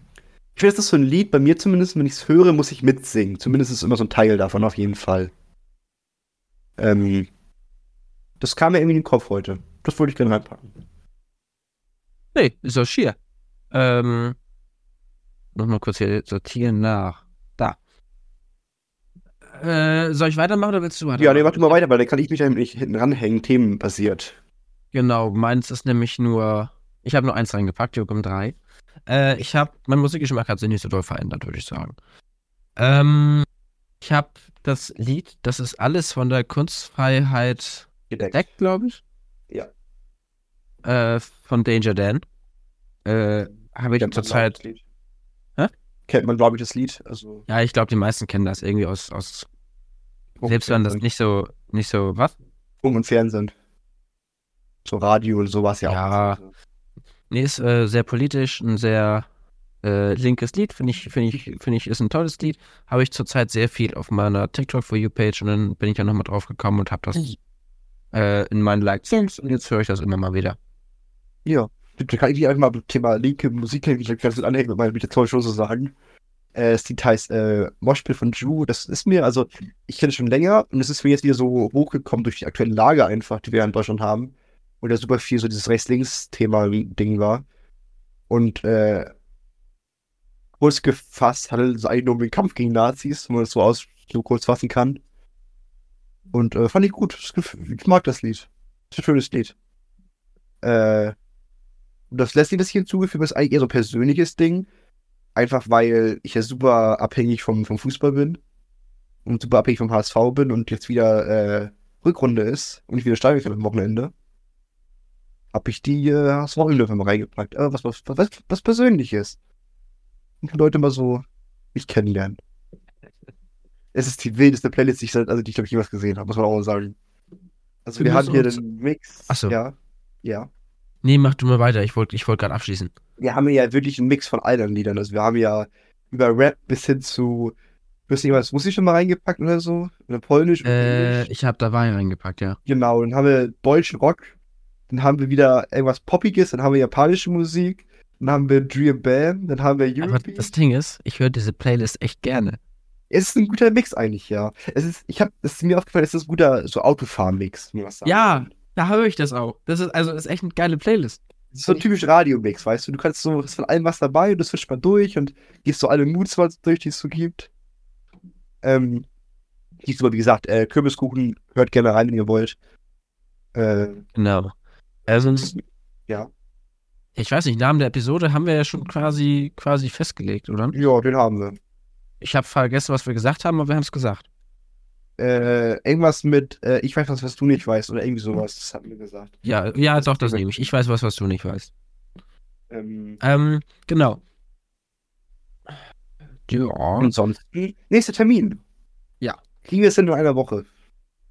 ich finde, das ist so ein Lied, bei mir zumindest, wenn ich es höre, muss ich mitsingen. Zumindest ist immer so ein Teil davon, auf jeden Fall. Ähm, das kam mir irgendwie in den Kopf heute. Das wollte ich gerne reinpacken. Nee, ist doch schier. Ähm, noch mal kurz hier sortieren nach. Da. Äh, soll ich weitermachen oder willst du weitermachen? Ja, nee, du mal weiter, weil dann kann ich mich nicht hinten ranhängen, themenbasiert. Genau, meins ist nämlich nur. Ich habe nur eins reingepackt, Jokum 3. Äh, ich habe. Mein Musikgeschmack hat sich nicht so doll verändert, würde ich sagen. Ähm, Ich habe das Lied, das ist alles von der Kunstfreiheit Gedeckt. gedeckt, glaube ich. Ja. Äh, von Danger Dan. Äh, habe ich zurzeit. Kennt man, glaube ich, das Lied. Also, Ja, ich glaube, die meisten kennen das irgendwie aus, aus selbst wenn das nicht so, nicht so, was? Funk und Fernsehen. So Radio und sowas ja, Ja. auch. Also, Nee, ist äh, sehr politisch, ein sehr äh, linkes Lied, finde ich, finde ich, finde ich, ist ein tolles Lied. Habe ich zurzeit sehr viel auf meiner TikTok for You Page und dann bin ich ja nochmal drauf gekommen und habe das äh, in meinen Liked Songs und jetzt höre ich das immer mal wieder. Ja. Da kann ich einfach mal beim Thema linke Musik ich ganz anhängen mit meiner Meditation schon so sagen. Äh, das Lied heißt äh, Moshpit von Ju. Das ist mir, also, ich kenne es schon länger und es ist mir jetzt wieder so hochgekommen durch die aktuelle Lage einfach, die wir in Deutschland haben. Und da super viel so dieses Rechts-Links-Thema-Ding war. Und äh, kurz gefasst handelt es eigentlich nur um den Kampf gegen Nazis, wenn man das so aus so kurz fassen kann. Und äh, fand ich gut. Ich mag das Lied. Das ist ein schönes Lied. Äh, das letzte, das ich hinzugefügt ist eigentlich eher so ein persönliches Ding. Einfach weil ich ja super abhängig vom, vom Fußball bin. Und super abhängig vom HSV bin und jetzt wieder äh, Rückrunde ist und ich wieder steigen kann am Wochenende. Hab ich die äh, HSV-Löwe mal reingepackt. Äh, was, was, was, was Persönliches. Und Leute mal so mich kennenlernen. Es ist die wildeste Playlist, die ich, also die ich glaube ich jemals gesehen habe, muss man auch mal sagen. Also Wir wir haben hier den Mix. Ach so. Ja. Ja. Nee, mach du mal weiter. Ich wollte ich wollt gerade abschließen. wir haben ja wirklich einen Mix von all den Liedern. Also wir haben ja über Rap bis hin zu, weiß nicht was, muss ich schon mal reingepackt oder so? Oder Polnisch und Äh, Englisch. ich habe da Wein reingepackt, ja. Genau, dann haben wir deutschen Rock, dann haben wir wieder irgendwas Poppiges, dann haben wir japanische Musik, dann haben wir Dream Bam, dann haben wir Aber Eurobeat. das Ding ist, ich höre diese Playlist echt gerne. Es ist ein guter Mix eigentlich, ja. Es ist, ich habe, es ist mir aufgefallen, es ist ein guter so sagen Ja, da höre ich das auch. Das ist also das ist echt eine geile Playlist. Es ist so ein typisch Radio-Mix, weißt du? Du kannst so, ist von allem was dabei und du switcht mal durch und gehst so alle Moods mal durch, die es so gibt. Ähm, die ist super, wie gesagt, äh, Kürbiskuchen, hört gerne rein, wenn ihr wollt. Äh, Genau. Also, ja. ich weiß nicht, Namen der Episode haben wir ja schon quasi, quasi festgelegt, oder? Ja, den haben wir. Ich habe vergessen, was wir gesagt haben, aber wir haben es gesagt. Äh, irgendwas mit, äh, ich weiß was, was du nicht weißt, oder irgendwie sowas, das hatten wir gesagt. Ja, ja, doch, das nehme ich. Ich weiß was, was du nicht weißt. Ähm, Ähm, genau. Ja. ansonsten, nächster Termin. Ja. Kriegen wir es in einer Woche?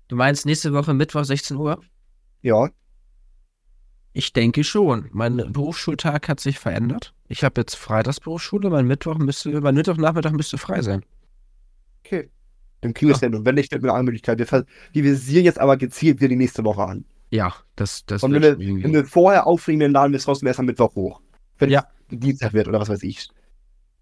Du meinst nächste Woche Mittwoch 16 Uhr? Ja. Ich denke schon. Mein Berufsschultag hat sich verändert. Ich habe jetzt Freitagsberufsschule, mein Mittwoch müsste, mein Mittwochnachmittag müsste frei sein. Okay. Dann kriegen wir es denn. Und wenn nicht, dann mit einer Möglichkeit. Wir, wir visieren jetzt aber gezielt wieder die nächste Woche an. Ja, das, das Und wenn wir, wenn wir vorher auflegen, dann laden wir es trotzdem erst am Mittwoch hoch. Wenn Ja. es Dienstag wird oder was weiß ich.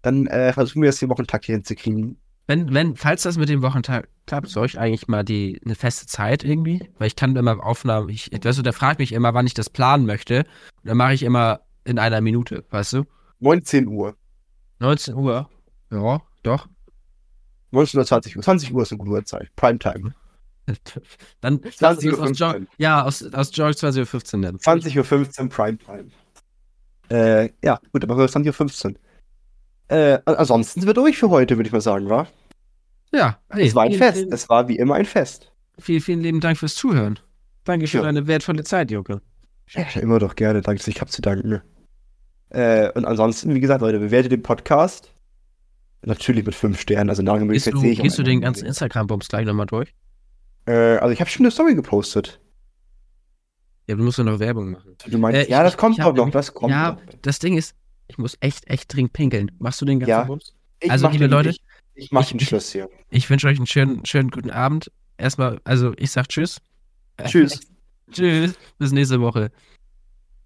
Dann äh, versuchen wir das den Wochentakt hier hinzukriegen. Wenn, wenn, falls das mit dem Wochentag klappt, soll ich eigentlich mal die eine feste Zeit irgendwie? Weil ich kann immer Aufnahmen, ich, weißt du, der fragt mich immer, wann ich das planen möchte. Und dann mache ich immer in einer Minute, weißt du? 19 Uhr. 19 Uhr. Ja, doch. 19 oder 20 Uhr. 20 Uhr ist eine gute Uhrzeit. Primetime. Dann 20 lass uns Uhr aus Jo- 15. Ja, aus, aus George 20.15 Uhr nennen. 20.15 Uhr Primetime. Äh, ja, gut, wir 20.15 Uhr. Äh, an- ansonsten sind wir durch für heute, würde ich mal sagen, wa? Ja, hey, Es war ein vielen, Fest. Vielen, Es war wie immer ein Fest. vielen, vielen lieben Dank fürs Zuhören. Danke für Ja. deine wertvolle Zeit, Jocke. Ja, immer doch gerne. Danke, ich hab zu danken. Äh, und ansonsten, wie gesagt, Leute, bewertet den Podcast. Natürlich mit 5 Sternen, also Nachrichten du, sehe ich gehst du den ganzen Instagram-Bums gleich nochmal durch? Äh, also ich habe schon eine Story gepostet. Ja, du musst ja noch Werbung machen. Du meinst, Äh, ich- ja, das ich- kommt ich doch noch, das kommt ja, doch. das Ding ist, ich muss echt, echt dringend pinkeln. Machst du den ganzen Ja. Bums? Ich also, mach liebe den- Leute, ich, ich mach ich- den Schluss hier. Ich wünsche euch einen schönen, schönen guten Abend. Erstmal, also ich sag Tschüss. Tschüss. Tschüss. Bis nächste Woche.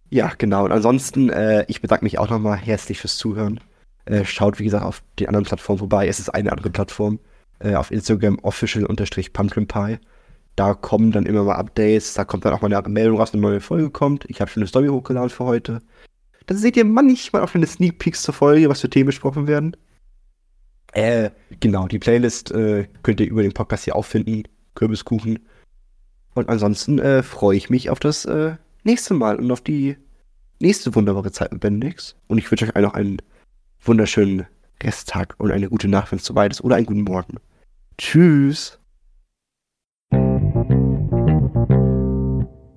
Ja, genau. Und ansonsten, äh, ich bedanke mich auch nochmal herzlich fürs Zuhören. Äh, schaut, wie gesagt, auf den anderen Plattformen vorbei. Es ist eine andere Plattform. Äh, auf Instagram official-pumpkin pie. Da kommen dann immer mal Updates. Da kommt dann auch mal eine Meldung raus, eine neue Folge kommt. Ich habe schon eine Story hochgeladen für heute. Dann seht ihr manchmal auch eine Sneak Peeks zur Folge, was für Themen besprochen werden. Äh, genau, die Playlist äh, könnt ihr über den Podcast hier auffinden. Kürbiskuchen. Und ansonsten äh, freue ich mich auf das äh, nächste Mal und auf die nächste wunderbare Zeit mit Bendix. Und ich wünsche euch allen noch einen wunderschönen Resttag und eine gute Nacht, wenn es soweit ist, oder einen guten Morgen. Tschüss.